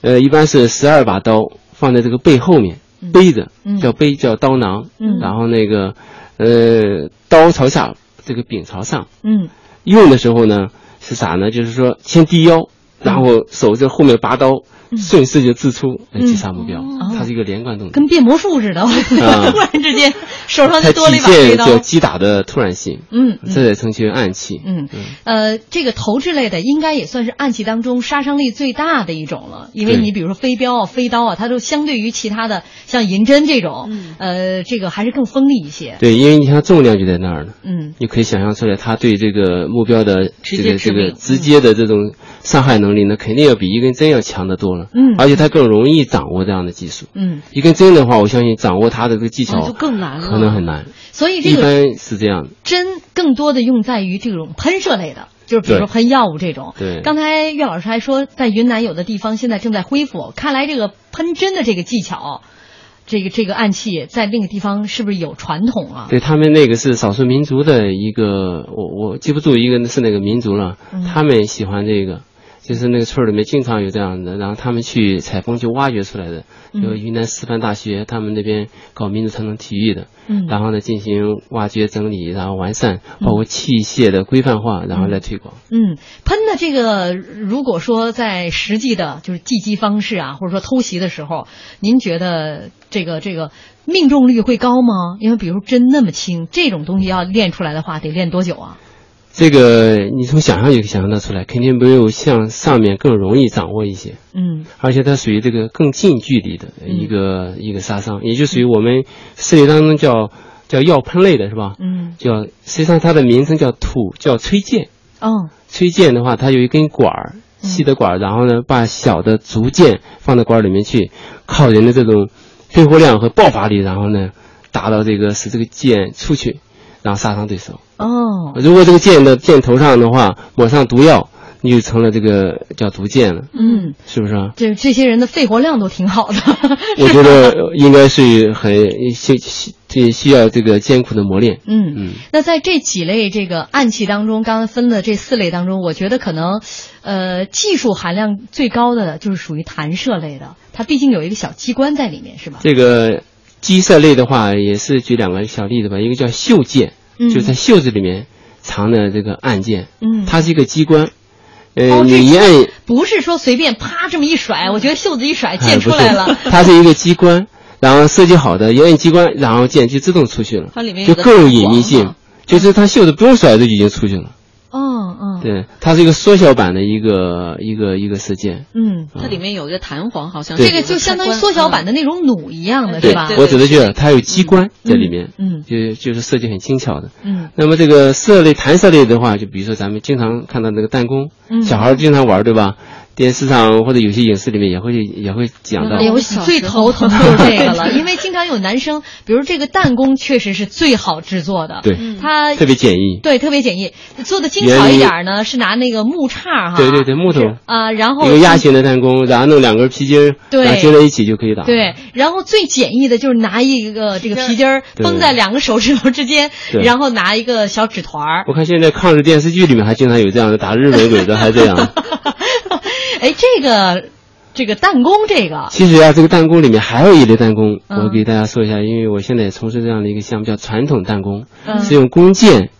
S16: 呃一般是十二把刀放在这个背后面背着，
S15: 嗯
S16: 叫背叫刀囊。
S15: 嗯
S16: 然后那个呃刀朝下，这个柄朝上。
S15: 嗯
S16: 用的时候呢是啥呢？就是说先低腰，然后手在后面拔刀，顺势就自出来击杀目标。它是一个连贯动作。
S15: 跟变魔术似的，<laughs> 突然之间手上
S16: 它
S15: 就多了一把飞刀。
S16: 现叫击打的突然性，
S15: 嗯嗯
S16: 这也称其为暗器。
S15: 嗯，呃，这个投掷类的应该也算是暗器当中杀伤力最大的一种了，因为你比如说飞镖啊、飞刀啊，它都相对于其他的像银针这种，呃，这个还是更锋利一些。
S16: 对，因为你看重量就在那儿了，
S15: 嗯，
S16: 你可以想象出来，它对这个目标的这个这个直接的这种伤害能力呢，肯定要比一根针要强得多了。
S15: 嗯
S16: 而且它更容易掌握这样的技术。
S15: 嗯，
S16: 一根针的话，我相信掌握它的这个技巧
S14: 哦就更难了
S16: 可能很难。
S15: 所以这个
S16: 一般是这样的。
S15: 针更多的用在于这种喷射类的，就是比如说喷药物这种。
S16: 对
S15: 刚才岳老师还说，在云南有的地方现在正在恢复，看来这个喷针的这个技巧，这个这个暗器在那个地方是不是有传统啊？
S16: 对他们那个是少数民族的一个，我我记不住一个是哪个民族了，
S15: 嗯
S16: 他们喜欢这个，就是那个村儿里面经常有这样的，然后他们去采风去挖掘出来的，
S15: 嗯
S16: 就云南师范大学他们那边搞民族传统体育的，
S15: 嗯
S16: 然后呢进行挖掘整理，然后完善，包括器械的规范化，然后来推广。
S15: 嗯，喷的这个，如果说在实际的就是击击方式啊，或者说偷袭的时候，您觉得这个这个命中率会高吗？因为比如针那么轻，这种东西要练出来的话，得练多久啊？
S16: 这个你从想象就可以想象得出来，肯定没有像上面更容易掌握一些。
S15: 嗯
S16: 而且它属于这个更近距离的一个、一个杀伤，也就属于我们视力当中叫叫药喷类的是吧？
S15: 嗯，
S16: 叫实际上它的名称叫土，叫吹箭。
S15: 哦，
S16: 吹箭的话，它有一根管儿，细的管儿，然后呢，把小的竹箭放到管儿里面去，靠人的这种肺活量和爆发力，然后呢，达到这个使这个箭出去，然后杀伤对手。
S15: 哦，
S16: 如果这个箭的箭头上的话抹上毒药，你就成了这个叫毒箭了，
S15: 嗯，
S16: 是不是啊？
S15: 这这些人的肺活量都挺好的。<laughs>
S16: 我觉得 <laughs> 应该是很需需这需要这个艰苦的磨练。
S15: 嗯
S16: 嗯，
S15: 那在这几类这个暗器当中，刚刚分的这四类当中，我觉得可能，呃，技术含量最高的就是属于弹射类的，它毕竟有一个小机关在里面，是吧？
S16: 这个击射类的话，也是举两个小例子吧。一个叫袖箭，
S15: 嗯
S16: 就在袖子里面藏的这个按键，
S15: 嗯
S16: 它是一个机关。呃，
S15: 哦
S16: 你一按，
S15: 不是说随便啪这么一甩，我觉得袖子一甩，剑出来了。
S16: 它是一个机关，然后设计好的，一按机关，然后剑就自动出去了，
S14: 它里面
S16: 就更有隐秘性。就是它袖子不用甩就已经出去了。
S15: 哦哦，
S16: 对，它是一个缩小版的一个一个一个事件。
S15: 嗯，
S14: 它里面有一个弹簧，好像
S15: 这个就相当于缩小版的那种弩一样的，
S16: 对
S15: 是吧？
S16: 我指的就是它有机关在里面，
S15: 嗯，
S16: 就就是设计很精巧的。
S15: 嗯
S16: 那么这个射类弹射类的话，就比如说咱们经常看到那个弹弓，
S15: 嗯
S16: 小孩经常玩，对吧？电视上或者有些影视里面也会也会讲到。
S15: 哎。呦，我最头疼 <laughs> 就是这个了，因为经常有男生，比如这个弹弓确实是最好制作的，
S16: 对
S15: 它
S16: 特别简易。
S15: 对特别简易，做的精巧一点儿呢是拿那个木叉哈，
S16: 对对对，木头。
S15: 啊，然后
S16: 一个压型的弹弓，然后弄两根皮筋儿，
S15: 对。
S16: 然后接在一起就可以打。
S15: 对，然后最简易的就是拿一个这个皮筋儿。绷在两个手指头之间，
S16: 对。
S15: 然后拿一个小纸团儿。
S16: 我看现在抗日电视剧里面还经常有这样的打日本鬼子，还这样。<laughs>
S15: 哎，这个这个弹弓这个，
S16: 其实啊，这个弹弓里面还有一类弹弓，
S15: 嗯
S16: 我给大家说一下，因为我现在也从事这样的一个项目，叫传统弹弓，
S15: 嗯
S16: 是用弓箭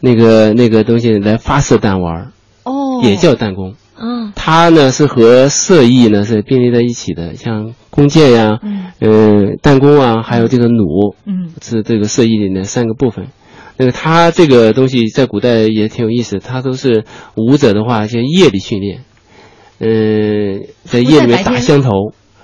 S16: 那个那个东西来发射弹丸儿，
S15: 哦，
S16: 也叫弹弓。
S15: 嗯
S16: 它呢是和射艺呢是并列在一起的，像弓箭呀、
S15: 嗯
S16: 呃，弹弓啊，还有这个弩，
S15: 嗯，
S16: 是这个射艺里面三个部分。那个它这个东西在古代也挺有意思，它都是武者的话，就夜里训练，嗯、在夜里面打香头，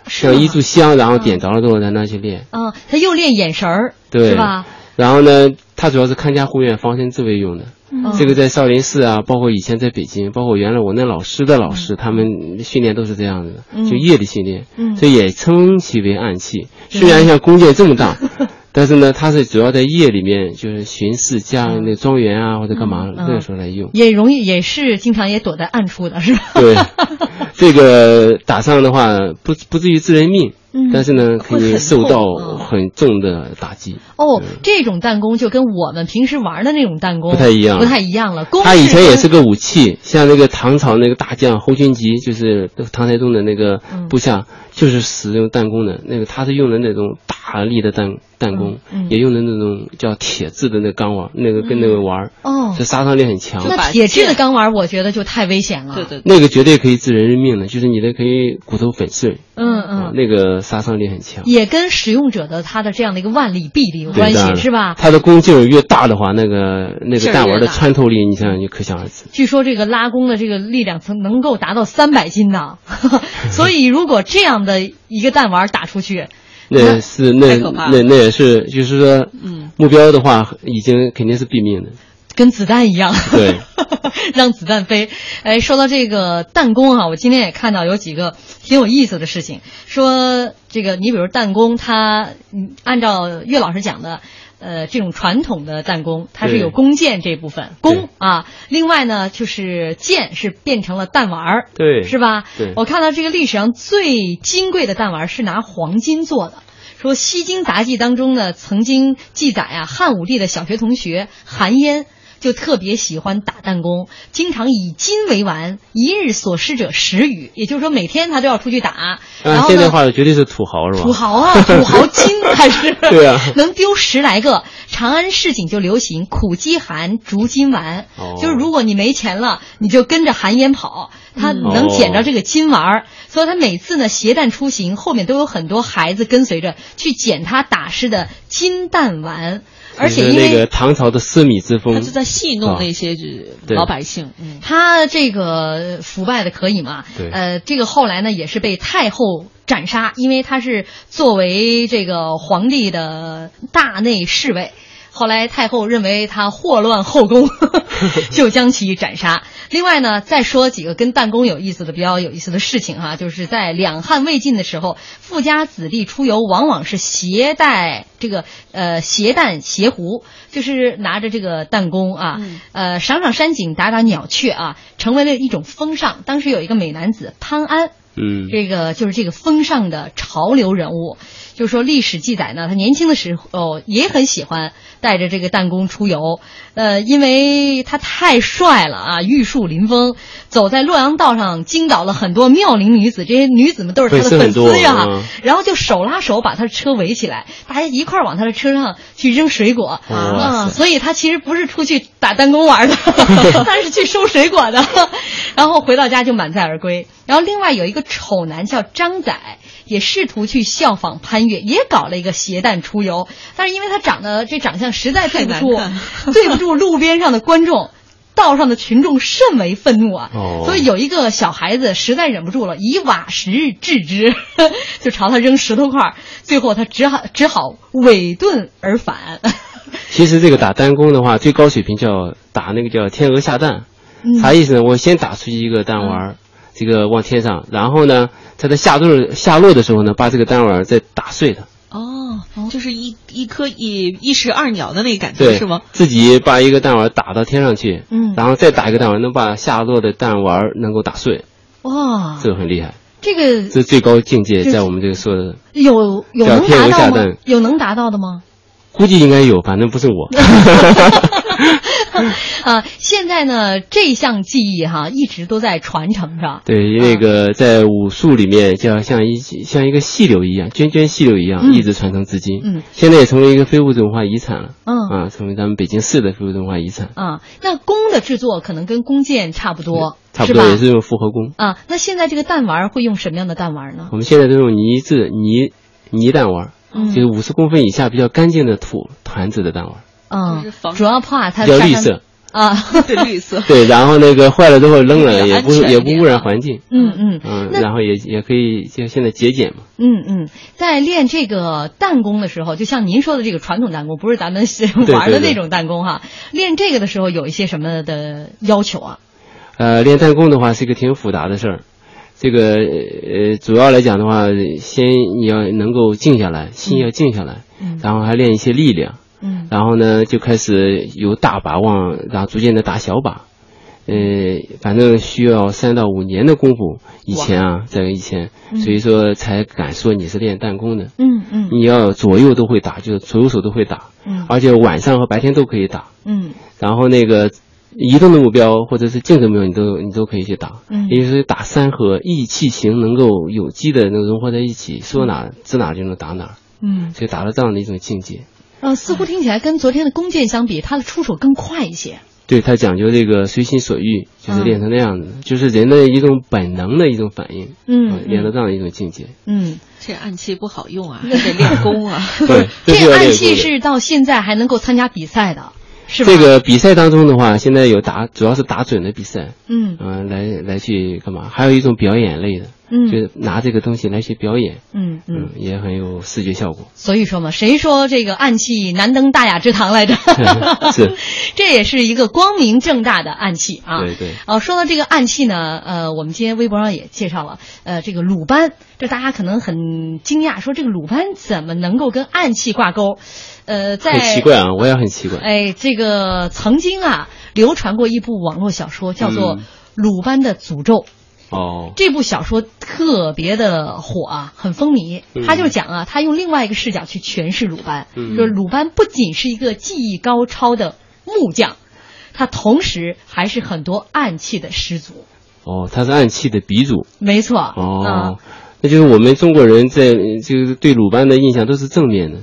S16: 像一炷香，然后点着了之后在那去练，
S15: 啊，他又练眼神儿，
S16: 对，
S15: 是吧？
S16: 然后呢，他主要是看家护院、防身自卫用的。
S15: 嗯。
S16: 这个在少林寺啊，包括以前在北京，包括原来我那老师的老师，他们训练都是这样子的，
S15: 嗯。
S16: 就夜里训练，
S15: 嗯。
S16: 所以也称其为暗器。虽然像弓箭这么大，<laughs> 但是呢，它是主要在夜里面就是巡视家那庄园啊或者干嘛
S15: 嗯
S16: 那个时候来用。
S15: 也容易也是经常也躲在暗处的，是吧？
S16: 对，<laughs> 这个打上的话不不至于致人命，
S15: 嗯
S16: 但是呢可以受到
S15: 嗯
S16: 很重的打击。
S15: 哦，这种弹弓就跟我们平时玩的那种弹弓
S16: 不太一样
S15: 不太一样了。弓
S16: 它以前也是个武器，像那个唐朝那个大将侯君集，就是唐太宗的那个
S15: 嗯
S16: 部下，就是使用弹弓的。那个他是用的那种大力的弹弹弓，
S15: 嗯嗯
S16: 也用的那种叫铁制的那钢丸，那个跟那个玩儿，
S15: 哦
S16: 这杀伤力很强。
S15: 那铁制的钢丸，我觉得就太危险了。对
S14: 对，
S16: 那个绝对可以致人命的，就是你的可以骨头粉碎，
S15: 嗯
S16: 啊
S15: 嗯，
S16: 那个杀伤力很强。
S15: 也跟使用者的他的这样的一个腕力、臂力有关系，是吧？
S16: 他的弓劲儿越大的话，那个那个弹丸的穿透力，你想想就可想而知。
S15: 据说这个拉弓的这个力量曾能够达到三百斤呢，<laughs> 所以如果这样的一个弹丸打出去，
S16: 那是那那那也是，就是说，
S15: 嗯，
S16: 目标的话已经肯定是毙命的。
S15: 跟子弹一样，
S16: 对，<laughs>
S15: 让子弹飞。哎，说到这个弹弓啊，我今天也看到有几个挺有意思的事情，说这个你比如弹弓，它嗯按照岳老师讲的。呃，这种传统的弹弓，它是有弓箭这部分弓啊，另外呢就是箭是变成了弹丸儿，
S16: 对。
S15: 是吧？
S16: 对。
S15: 我看到这个历史上最金贵的弹丸是拿黄金做的。说《西京杂记》当中呢，曾经记载啊，汉武帝的小学同学韩嫣就特别喜欢打弹弓，经常以金为玩，一日所施者十余，也就是说每天他都要出去打。然
S16: 按
S15: 后呢，
S16: 现在话绝对是土豪是吧？
S15: 土豪啊，土豪金还 <laughs> 是
S16: 对啊
S15: 能丢十来个。长安市井就流行苦饥寒逐金丸，
S16: 哦
S15: 就是如果你没钱了，你就跟着寒烟跑，他
S16: 嗯
S15: 能捡着这个金丸儿。所以他每次呢携弹出行，后面都有很多孩子跟随着去捡他打湿的金弹丸，而且因为
S16: 那个唐朝的奢靡之风，
S14: 他就在戏弄
S16: 啊
S14: 那些老百姓。嗯，
S15: 他这个腐败的可以嘛？
S16: 对
S15: 呃，这个后来呢也是被太后斩杀，因为他是作为这个皇帝的大内侍卫。后来太后认为他祸乱后宫，<laughs> 就将其斩杀。另外呢，再说几个跟弹弓有意思的、比较有意思的事情哈，就是在两汉魏晋的时候，富家子弟出游往往是携带这个呃携弹携壶，就是拿着这个弹弓啊，呃赏赏山景、打打鸟雀啊，成为了一种风尚。当时有一个美男子潘安，
S16: 嗯，
S15: 这个就是这个风尚的潮流人物。就是说，历史记载呢，他年轻的时候也很喜欢带着这个弹弓出游，呃，因为他太帅了啊，玉树临风，走在洛阳道上惊倒了很多妙龄女子，这些女子们都是他的粉
S16: 粉丝
S15: 呀，
S16: 嗯
S15: 然后就手拉手把他的车围起来，大家一块儿往他的车上去扔水果。
S16: 哇
S15: 啊，所以他其实不是出去打弹弓玩的，<laughs> 他是去收水果的，<laughs> 然后回到家就满载而归。然后另外有一个丑男叫张载，也试图去效仿潘越，也搞了一个携弹出游，但是因为他长得这长相实在对不住，<laughs> 对不住路边上的观众。道上的群众甚为愤怒啊，
S16: 哦
S15: 所以有一个小孩子实在忍不住了，以瓦石制之，<laughs> 就朝他扔石头块儿，最后他只好只好尾遁而返。<laughs>
S16: 其实这个打单弓的话，最高水平叫打那个叫天鹅下蛋，
S15: 嗯
S16: 啥意思呢？我先打出去一个弹丸儿，这个往天上，然后呢，在下落下落的时候呢，把这个弹丸再打碎它。
S14: 哦，就是一一颗一一石二鸟的那个感觉
S16: 对，
S14: 是吗？
S16: 自己把一个弹丸打到天上去，
S15: 嗯
S16: 然后再打一个弹丸，能把下落的弹丸能够打碎，
S15: 哇，
S16: 这个很厉害，
S15: 这个
S16: 这最高境界在我们这个说的，
S15: 有有
S16: 天
S15: 达到吗
S16: 文下蛋？
S15: 有能达到的吗？
S16: 估计应该有，反正不是我。<laughs>
S15: 啊，现在呢，这项技艺哈一直都在传承着。
S16: 对，那个在武术里面，叫像一像一个细流一样，涓涓细流一样，
S15: 嗯
S16: 一直传承至今。
S15: 嗯，
S16: 现在也成为一个非物质文化遗产了。
S15: 嗯
S16: 啊，成为咱们北京市的非物质文化遗产，
S15: 啊，那弓的制作可能跟弓箭差不多，
S16: 差不多也是用复合弓。
S15: 啊，那现在这个弹丸会用什么样的弹丸呢？
S16: 我们现在都用泥质泥泥弹丸，
S15: 嗯
S16: 就是五十公分以下比较干净的土团子的弹丸，
S15: 嗯，主要怕它
S16: 比较绿色。
S15: 啊，<laughs>
S14: 对绿色。
S16: 对，然后那个坏了之后扔了，也不也不污染环境。
S15: 嗯嗯
S16: 嗯，然后也也可以就现在节俭嘛。
S15: 嗯嗯，在练这个弹弓的时候，就像您说的这个传统弹弓，不是咱们 <laughs> 玩的那种弹弓哈。练这个的时候有一些什么的要求啊？
S16: 呃，练弹弓的话是一个挺复杂的事儿。这个呃，主要来讲的话，先你要能够静下来，心要静下来，
S15: 嗯
S16: 然后还练一些力量，
S15: 嗯。
S16: 然后呢就开始由大把往，然后逐渐的打小把，呃，反正需要三到五年的功夫。以前啊，在以前，
S15: 嗯。
S16: 所以说才敢说你是练弹弓的。
S15: 嗯嗯。
S16: 你要左右都会打，就是左右手都会打，
S15: 嗯。
S16: 而且晚上和白天都可以打。
S15: 嗯。
S16: 然后那个移动的目标或者是静的目标，你都你都可以去打。
S15: 嗯。
S16: 也就是打三合，意气形能够有机的能融合在一起，说哪指哪就能打哪，
S15: 嗯，
S16: 所以达到这样的一种境界。
S15: 呃，似乎听起来跟昨天的弓箭相比，他的出手更快一些。
S16: 对他讲究这个随心所欲，就是
S15: 嗯
S16: 练成那样子，就是人的一种本能的一种反应，
S15: 嗯
S16: 呃练到这样的一种境界。
S15: 嗯，
S14: 这暗器不好用啊，<laughs> 还得练功啊。<laughs>
S16: 对，这
S15: 暗器是到现在还能够参加比赛的，是吧？
S16: 这个比赛当中的话，现在有打，主要是打准的比赛，
S15: 嗯
S16: 嗯、来来去干嘛？还有一种表演类的，
S15: 嗯
S16: 就拿这个东西来去表演，
S15: 嗯嗯
S16: 嗯，也很有视觉效果。
S15: 所以说嘛，谁说这个暗器难登大雅之堂来着？<laughs>
S16: 是，<laughs>
S15: 这也是一个光明正大的暗器啊。
S16: 对对。
S15: 哦，说到这个暗器呢，呃，我们今天微博上也介绍了，呃，这个鲁班，这大家可能很惊讶，说这个鲁班怎么能够跟暗器挂钩？呃，在
S16: 很奇怪啊，我也很奇怪。
S15: 哎，这个曾经啊流传过一部网络小说，叫做《
S16: 嗯
S15: 鲁班的诅咒》。
S16: 哦，
S15: 这部小说特别的火啊，很风靡。
S16: 嗯
S15: 他就讲啊，他用另外一个视角去诠释鲁班，
S16: 嗯
S15: 就是鲁班不仅是一个技艺高超的木匠，他同时还是很多暗器的始祖。
S16: 哦，他是暗器的鼻祖。
S15: 没错。
S16: 哦，
S15: 啊
S16: 那就是我们中国人在呃就是对鲁班的印象都是正面的，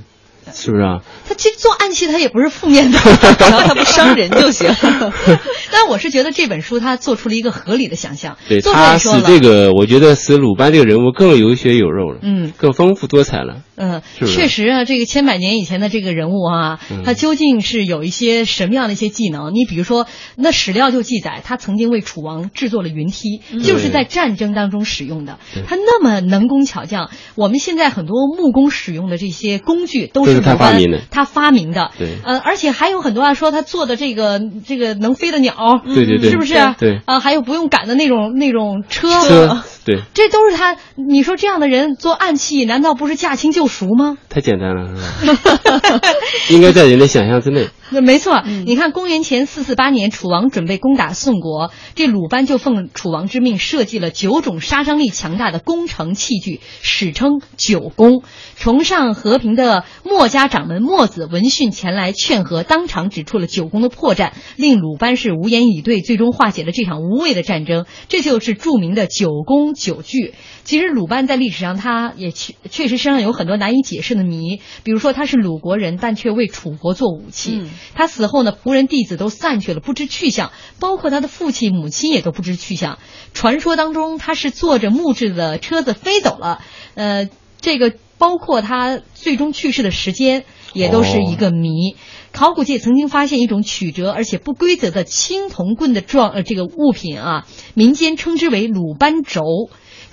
S16: 是不是啊？
S15: 他其实做暗器，他也不是负面的，<laughs>
S14: 只要他不伤人就行。<laughs>
S15: 但我是觉得这本书他做出了一个合理的想象。
S16: 对，
S15: 作者
S16: 他使这个，我觉得使鲁班这个人物更有血有肉了，
S15: 嗯，
S16: 更丰富多彩了。
S15: 嗯，确实啊，这个千百年以前的这个人物啊，
S16: 嗯。
S15: 他究竟是有一些什么样的一些技能？你比如说，那史料就记载，他曾经为楚王制作了云梯，就是在战争当中使用的。他那么能工巧匠，我们现在很多木工使用的这些工具都
S16: 都是他发明的。
S15: 他发明的。
S16: 对。
S15: 呃，而且还有很多啊，说他做的这个这个能飞的鸟，
S16: 对对对。
S15: 是不是？
S16: 对。
S15: 啊，还有不用赶的那种那种车，
S16: 车对，
S15: 这都是他。你说这样的人做暗器，难道不是驾轻就熟吗？
S16: 太简单了，是吧？应该在人的想象之内。
S15: 那 <laughs> 没错，你看公元前四四八年，楚王准备攻打宋国，这鲁班就奉楚王之命设计了九种杀伤力强大的攻城器具，史称九攻。崇尚和平的墨家掌门墨子闻讯前来劝和，当场指出了九宫的破绽，令鲁班是无言以对，最终化解了这场无谓的战争。这就是著名的九宫九句。其实鲁班在历史上他也确确实身上有很多难以解释的谜，比如说他是鲁国人，但却为楚国做武器。
S14: 嗯
S15: 他死后呢，仆人弟子都散去了，不知去向，包括他的父亲母亲也都不知去向。传说当中他是坐着木质的车子飞走了，呃，这个包括他最终去世的时间也都是一个谜。考古界曾经发现一种曲折而且不规则的青铜棍的状呃这个物品啊，民间称之为鲁班轴，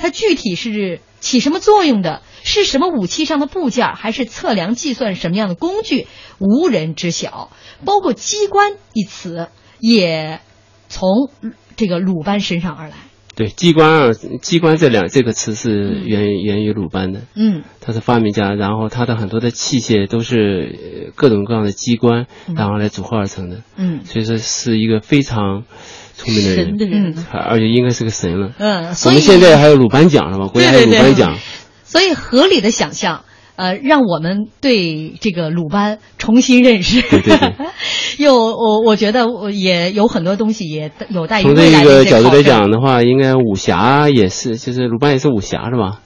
S15: 它具体是起什么作用的？是什么武器上的部件，还是测量计算什么样的工具？无人知晓。包括“机关”一词，也从这个鲁班身上而来。
S16: 对，机关二机关这两这个词是源源于鲁班的，
S15: 嗯
S16: 他是发明家，然后他的很多的器械都是呃各种各样的机关，
S15: 嗯
S16: 然后来组合而成的，
S15: 嗯
S16: 所以说是一个非常聪明的人，
S14: 神的人
S15: 嗯
S16: 而且应该是个神了。
S15: 嗯，
S16: 我
S15: 所以
S16: 们现在还有鲁班奖是吧？国家还有
S15: 对对对
S16: 鲁班奖。
S15: 所以合理的想象。呃，让我们对这个鲁班重新认识。
S16: 对对对。<laughs>
S15: 又我我觉得我也有很多东西也有待于
S16: 从这个角度来讲的话，应该武侠也是，就是鲁班也是武侠是吧？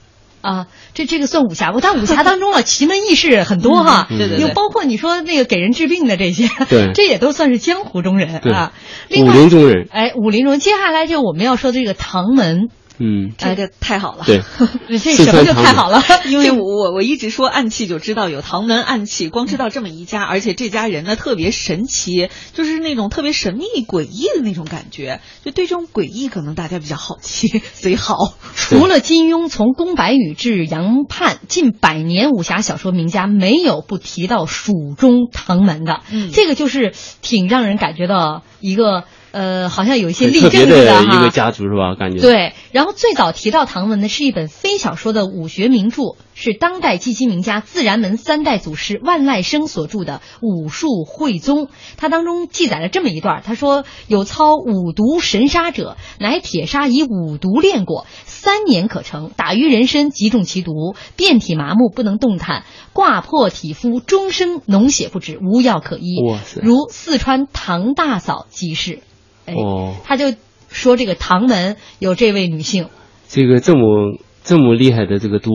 S15: 啊，这这个算武侠不？但武侠当中了，奇门异事很多哈，
S16: 嗯对对对
S15: 又包括你说那个给人治病的这些，
S16: 对
S15: 这也都算是江湖中人啊。另
S16: 武林中人。
S15: 哎，武林中人，接下来就我们要说的这个唐门，
S16: 嗯，
S14: 这个太好了，
S16: 对，<laughs>
S15: 这什么就太好了，<laughs>
S14: 因为我我我一直说暗器就知道有唐门暗器，光知道这么一家，而且这家人呢特别神奇，就是那种特别神秘诡异的那种感觉，就对这种诡异可能大家比较好奇，所以好。
S15: 除了金庸，从宫白羽至杨盼，近百年武侠小说名家没有不提到蜀中唐门的。
S14: 嗯。
S15: 这个就是挺让人感觉到一个呃，好像有一些
S16: 很
S15: 例证似的哈。
S16: 一个家族是吧？感觉。
S15: 对，然后最早提到唐文呢，是一本非小说的武学名著，是当代基金名家自然门三代祖师万籁生所著的《武术会宗》。它当中记载了这么一段，他说：“有操五毒神杀者，乃铁砂以五毒炼过，三年可成，打于人身，即中其毒，遍体麻木，不能动弹，挂破体肤，终生脓血不止，无药可医。如四川唐大嫂即是。”哎，
S16: 哦，
S15: 他就说这个唐门有这位女性，
S16: 这个这么这么厉害的这个毒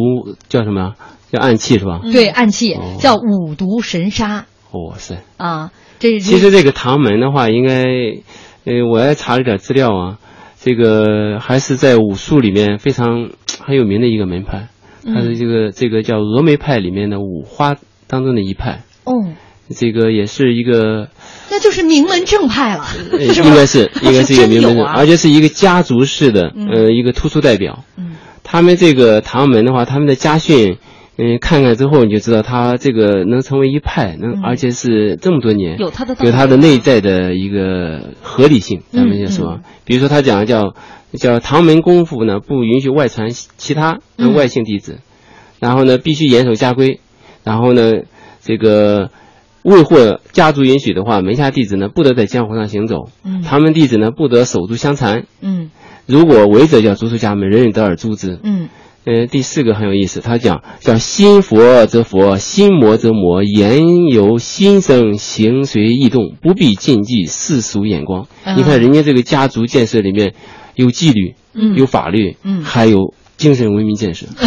S16: 叫什么？叫暗器是吧？
S15: 对暗器、
S16: 哦。
S15: 叫五毒神杀。
S16: 哇塞！
S15: 啊，这是。
S16: 其实这个唐门的话，应该，呃，我也查了点资料啊，这个还是在武术里面非常很有名的一个门派，
S15: 嗯。
S16: 它是这个这个叫峨眉派里面的五花当中的一派，
S15: 哦，
S16: 这个也是一个，
S15: 那就是名门正派了，
S16: 应该是应该是一个名门正，
S15: 真有啊。
S16: 而且是一个家族式的，
S15: 嗯。
S16: 呃，一个突出代表。
S15: 嗯，
S16: 他们这个唐门的话，他们的家训。嗯，看看之后你就知道他这个能成为一派，能、
S14: 嗯。
S16: 而且是这么多年
S14: 有他的
S16: 有他的内在的一个合理性。咱们就说，
S14: 嗯。
S16: 比如说他讲的叫叫唐门功夫呢，不允许外传其他外姓弟子，然后呢必须严守家规，然后呢这个未获家族允许的话，门下弟子呢不得在江湖上行走，
S15: 嗯。
S16: 唐门弟子呢不得手足相残，
S15: 嗯。
S16: 如果违者，叫逐出家门，人人得而诛之。
S15: 嗯。
S16: 呃，第四个很有意思，他讲叫心佛则佛，心魔则魔，言由心生，行随意动，不必禁忌世俗眼光。
S15: 嗯。
S16: 你看人家这个家族建设里面有纪律，
S15: 嗯。
S16: 有法律，
S15: 嗯。
S16: 还有精神文明建设。<laughs>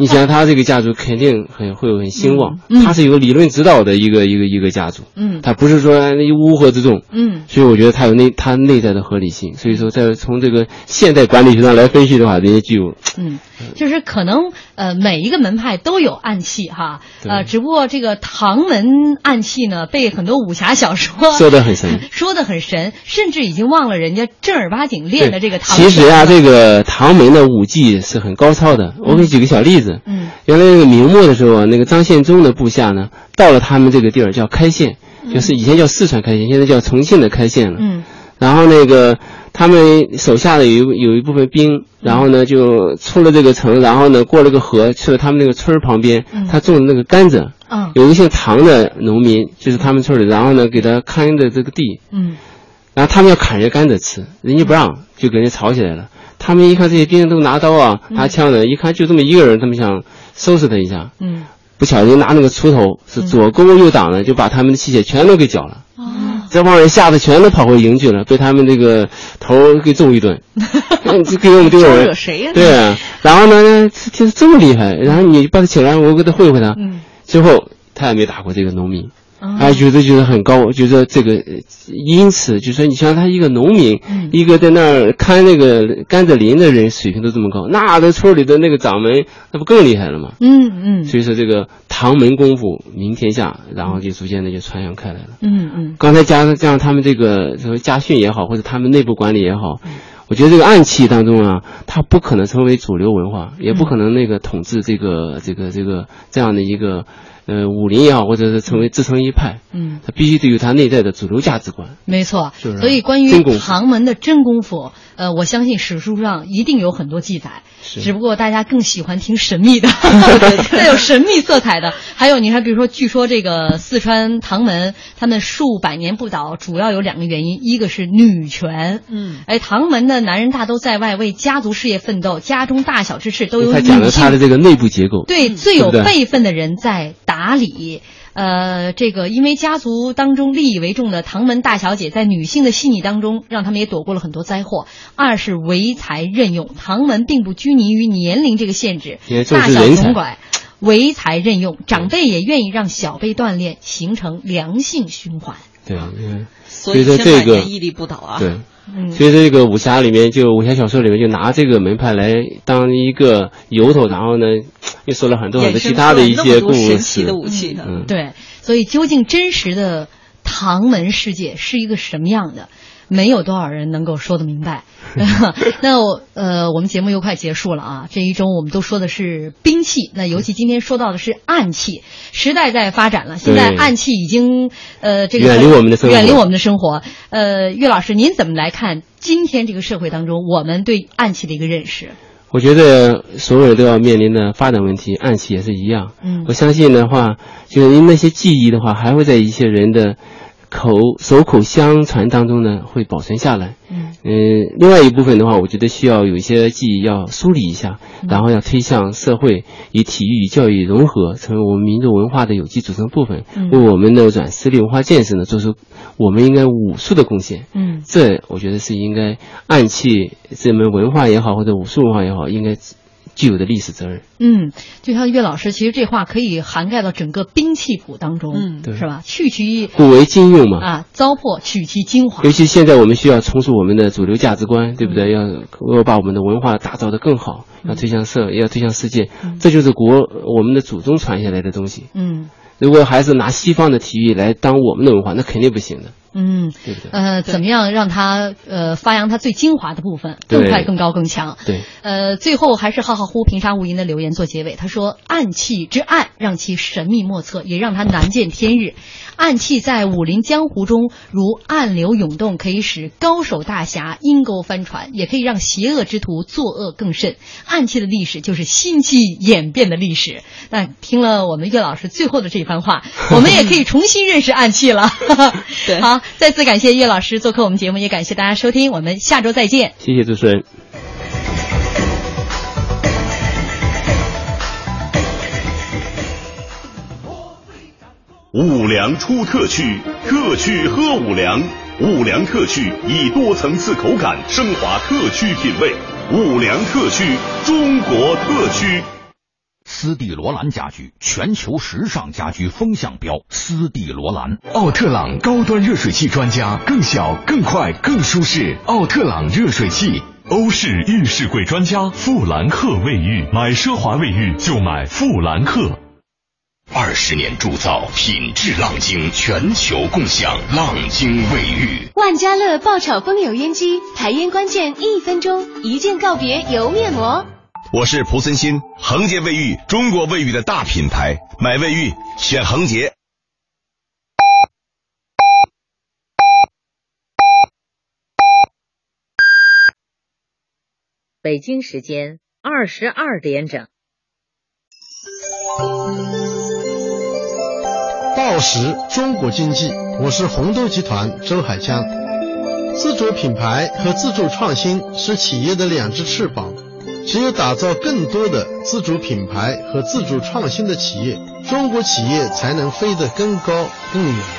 S16: 你想他这个家族肯定很会很兴旺，
S15: 嗯嗯。
S16: 他是有理论指导的一个一个一个家族，
S15: 嗯。
S16: 他不是说乌合之众，
S15: 嗯。
S16: 所以我觉得他有内他内在的合理性。所以说，在从这个现代管理学上来分析的话，人家具有
S15: 嗯，就是可能呃每一个门派都有暗器哈，
S16: 对。
S15: 呃，只不过这个唐门暗器呢，被很多武侠小说
S16: 说的很神。<laughs>
S15: 说的很神，甚至已经忘了人家正儿八经练的这个唐门。
S16: 其实啊，这个唐门的武技是很高超的。我给你举个小例子。
S15: 嗯。
S16: 原来那个明末的时候啊，那个张献忠的部下呢，到了他们这个地儿叫开县，就是以前叫四川开县，现在叫重庆的开县了。
S15: 嗯。
S16: 然后那个他们手下的有一有一部分兵，然后呢就出了这个城，然后呢过了个河，去了他们那个村儿旁边，
S15: 嗯
S16: 他种的那个甘蔗。
S15: 嗯
S16: 有一个姓唐的农民，就是他们村里，然后呢给他看的这个地，
S15: 嗯
S16: 然后他们要砍人家甘蔗吃，人家不让，就给人家吵起来了。他们一看这些兵都拿刀啊，拿枪的，一看就这么一个人，他们想收拾他一下。
S15: 嗯
S16: 不小心拿那个锄头是左勾右挡的，就把他们的器械全都给绞了。
S15: 哦
S16: 这帮人吓得全都跑回营去了，被他们这个头给揍一顿，<laughs> 嗯这给我们丢人。
S14: 惹谁呀
S16: 对啊，然后呢，这这这么厉害，然后你把他请来，我给他会会他。
S15: 嗯
S16: 最后他也没打过这个农民。
S15: 哦
S16: 哎，觉得觉得很高，觉得这个，呃因此就说，你像他一个农民，
S15: 嗯
S16: 一个在那儿看那个甘蔗林的人，水平都这么高，那在村里的那个掌门，那不更厉害了吗？
S15: 嗯嗯
S16: 所以说这个唐门功夫名天下，然后就逐渐的就传扬开来了。
S15: 嗯嗯
S16: 刚才加上加上他们这个什么家训也好，或者他们内部管理也好，
S15: 嗯
S16: 我觉得这个暗器当中啊，它不可能成为主流文化，也不可能那个统治这个这个这个这样的一个呃武林也好，或者是成为自成一派，
S15: 嗯，
S16: 他必须得有他内在的主流价值观。
S15: 没错，
S16: 是
S15: 所以关于唐门的真功夫，呃，我相信史书上一定有很多记载，只不过大家更喜欢听神秘的，<laughs> 带有神秘色彩的。还有你看，比如说，据说这个四川唐门他们数百年不倒，主要有两个原因，一个是女权，
S14: 嗯，
S15: 哎，唐门的男人大都在外为家族事业奋斗，家中大小之事都由
S16: 他
S15: 女
S16: 讲了他的这个内部结构，
S15: 对最有辈分的人在打理。呃，这个因为家族当中利益为重的唐门大小姐，在女性的细腻当中，让他们也躲过了很多灾祸。二是唯才任用，唐门并不拘泥于年龄这个限制 <laughs> 大小总管，唯才任用，长辈也愿意让小辈锻炼，形成良性循环。
S16: 对，嗯
S14: 所以千
S16: 所以说这个
S14: 百年屹立不倒啊。
S16: 对，
S15: 嗯。
S16: 所以这个武侠里面，就武侠小说里面就拿这个门派来当一个由头，然后呢，<tsk> 又说了很多很多其他的一些故
S14: 神奇的武器
S16: 嗯，
S15: 对，所以究竟真实的唐门世界是一个什么样的？没有多少人能够说得明白。<laughs> <laughs> 那我呃，我们节目又快结束了啊！这一周我们都说的是兵器，那尤其今天说到的是暗器。时代在发展了，现在暗器已经呃这个
S16: 远离我们的生活
S15: 远离我们的生活。呃，岳老师，您怎么来看今天这个社会当中我们对暗器的一个认识？
S16: 我觉得所有人都要面临的发展问题，暗器也是一样。
S15: 嗯
S16: 我相信的话，就是因为那些记忆的话，还会在一些人的口手口相传当中呢，会保存下来。
S15: 嗯
S16: 嗯，另外一部分的话，我觉得需要有一些记忆要梳理一下，
S15: 嗯
S16: 然后要推向社会，以体育与教育融合，成为我们民族文化的有机组成部分，
S15: 嗯
S16: 为我们的软实力文化建设呢做出我们应该武术的贡献。
S15: 嗯
S16: 这我觉得是应该暗器这门文化也好，或者武术文化也好，应该具有的历史责任。
S15: 嗯，就像岳老师，其实这话可以涵盖到整个兵器谱当中，
S14: 嗯
S16: 对
S15: 是吧？去其
S16: 古为今用嘛。
S15: 啊糟粕，取其精华
S16: 尤。其现在我们需要重塑我们的主流价值观，对不对？要要把我们的文化打造得更好，要推向社，也要推向世界，这就是国我们的祖宗传下来的东西。
S15: 嗯
S16: 如果还是拿西方的体育来当我们的文化，那肯定不行的，
S15: 嗯，
S16: 对不对？
S15: 呃，怎么样让他呃发扬他最精华的部分，更快、更高、更强？
S16: 对，
S15: 呃，最后还是浩浩乎平沙无垠的留言做结尾。他说：“暗器之暗，让其神秘莫测，也让他难见天日。暗器在武林江湖中如暗流涌动，可以使高手大侠阴沟翻船，也可以让邪恶之徒作恶更甚。暗器的历史就是心机演变的历史。<laughs> 那听了我们岳老师最后的这番话，<laughs> 我们也可以重新认识暗器了。
S14: 对 <laughs>
S15: 好，<laughs> 再次感谢岳老师做客我们节目，也感谢大家收听，我们下周再见。
S16: 谢谢主持人。
S2: 五粮出特区，特区喝五粮。五粮特趣以多层次口感升华特区品味。五粮特趣，中国特区。
S29: 斯蒂罗兰家居，全球时尚家居风向标。斯蒂罗兰，
S5: 奥特朗高端热水器专家，更小、更快、更舒适。奥特朗热水器。
S8: 欧式浴室柜专家富兰克卫浴，买奢华卫浴就买富兰克。
S5: 二十年铸造，品质浪晶，全球共享浪晶卫浴。
S6: 万家乐爆炒风油烟机，排烟关键一分钟，一键告别油面膜。
S5: 我是蒲森新，恒洁卫浴，中国卫浴的大品牌，买卫浴选恒洁。
S27: 北京时间二十二点整。
S30: 报时中国经济，我是红豆集团周海江。自主品牌和自主创新是企业的两只翅膀，只有打造更多的自主品牌和自主创新的企业，中国企业才能飞得更高更远。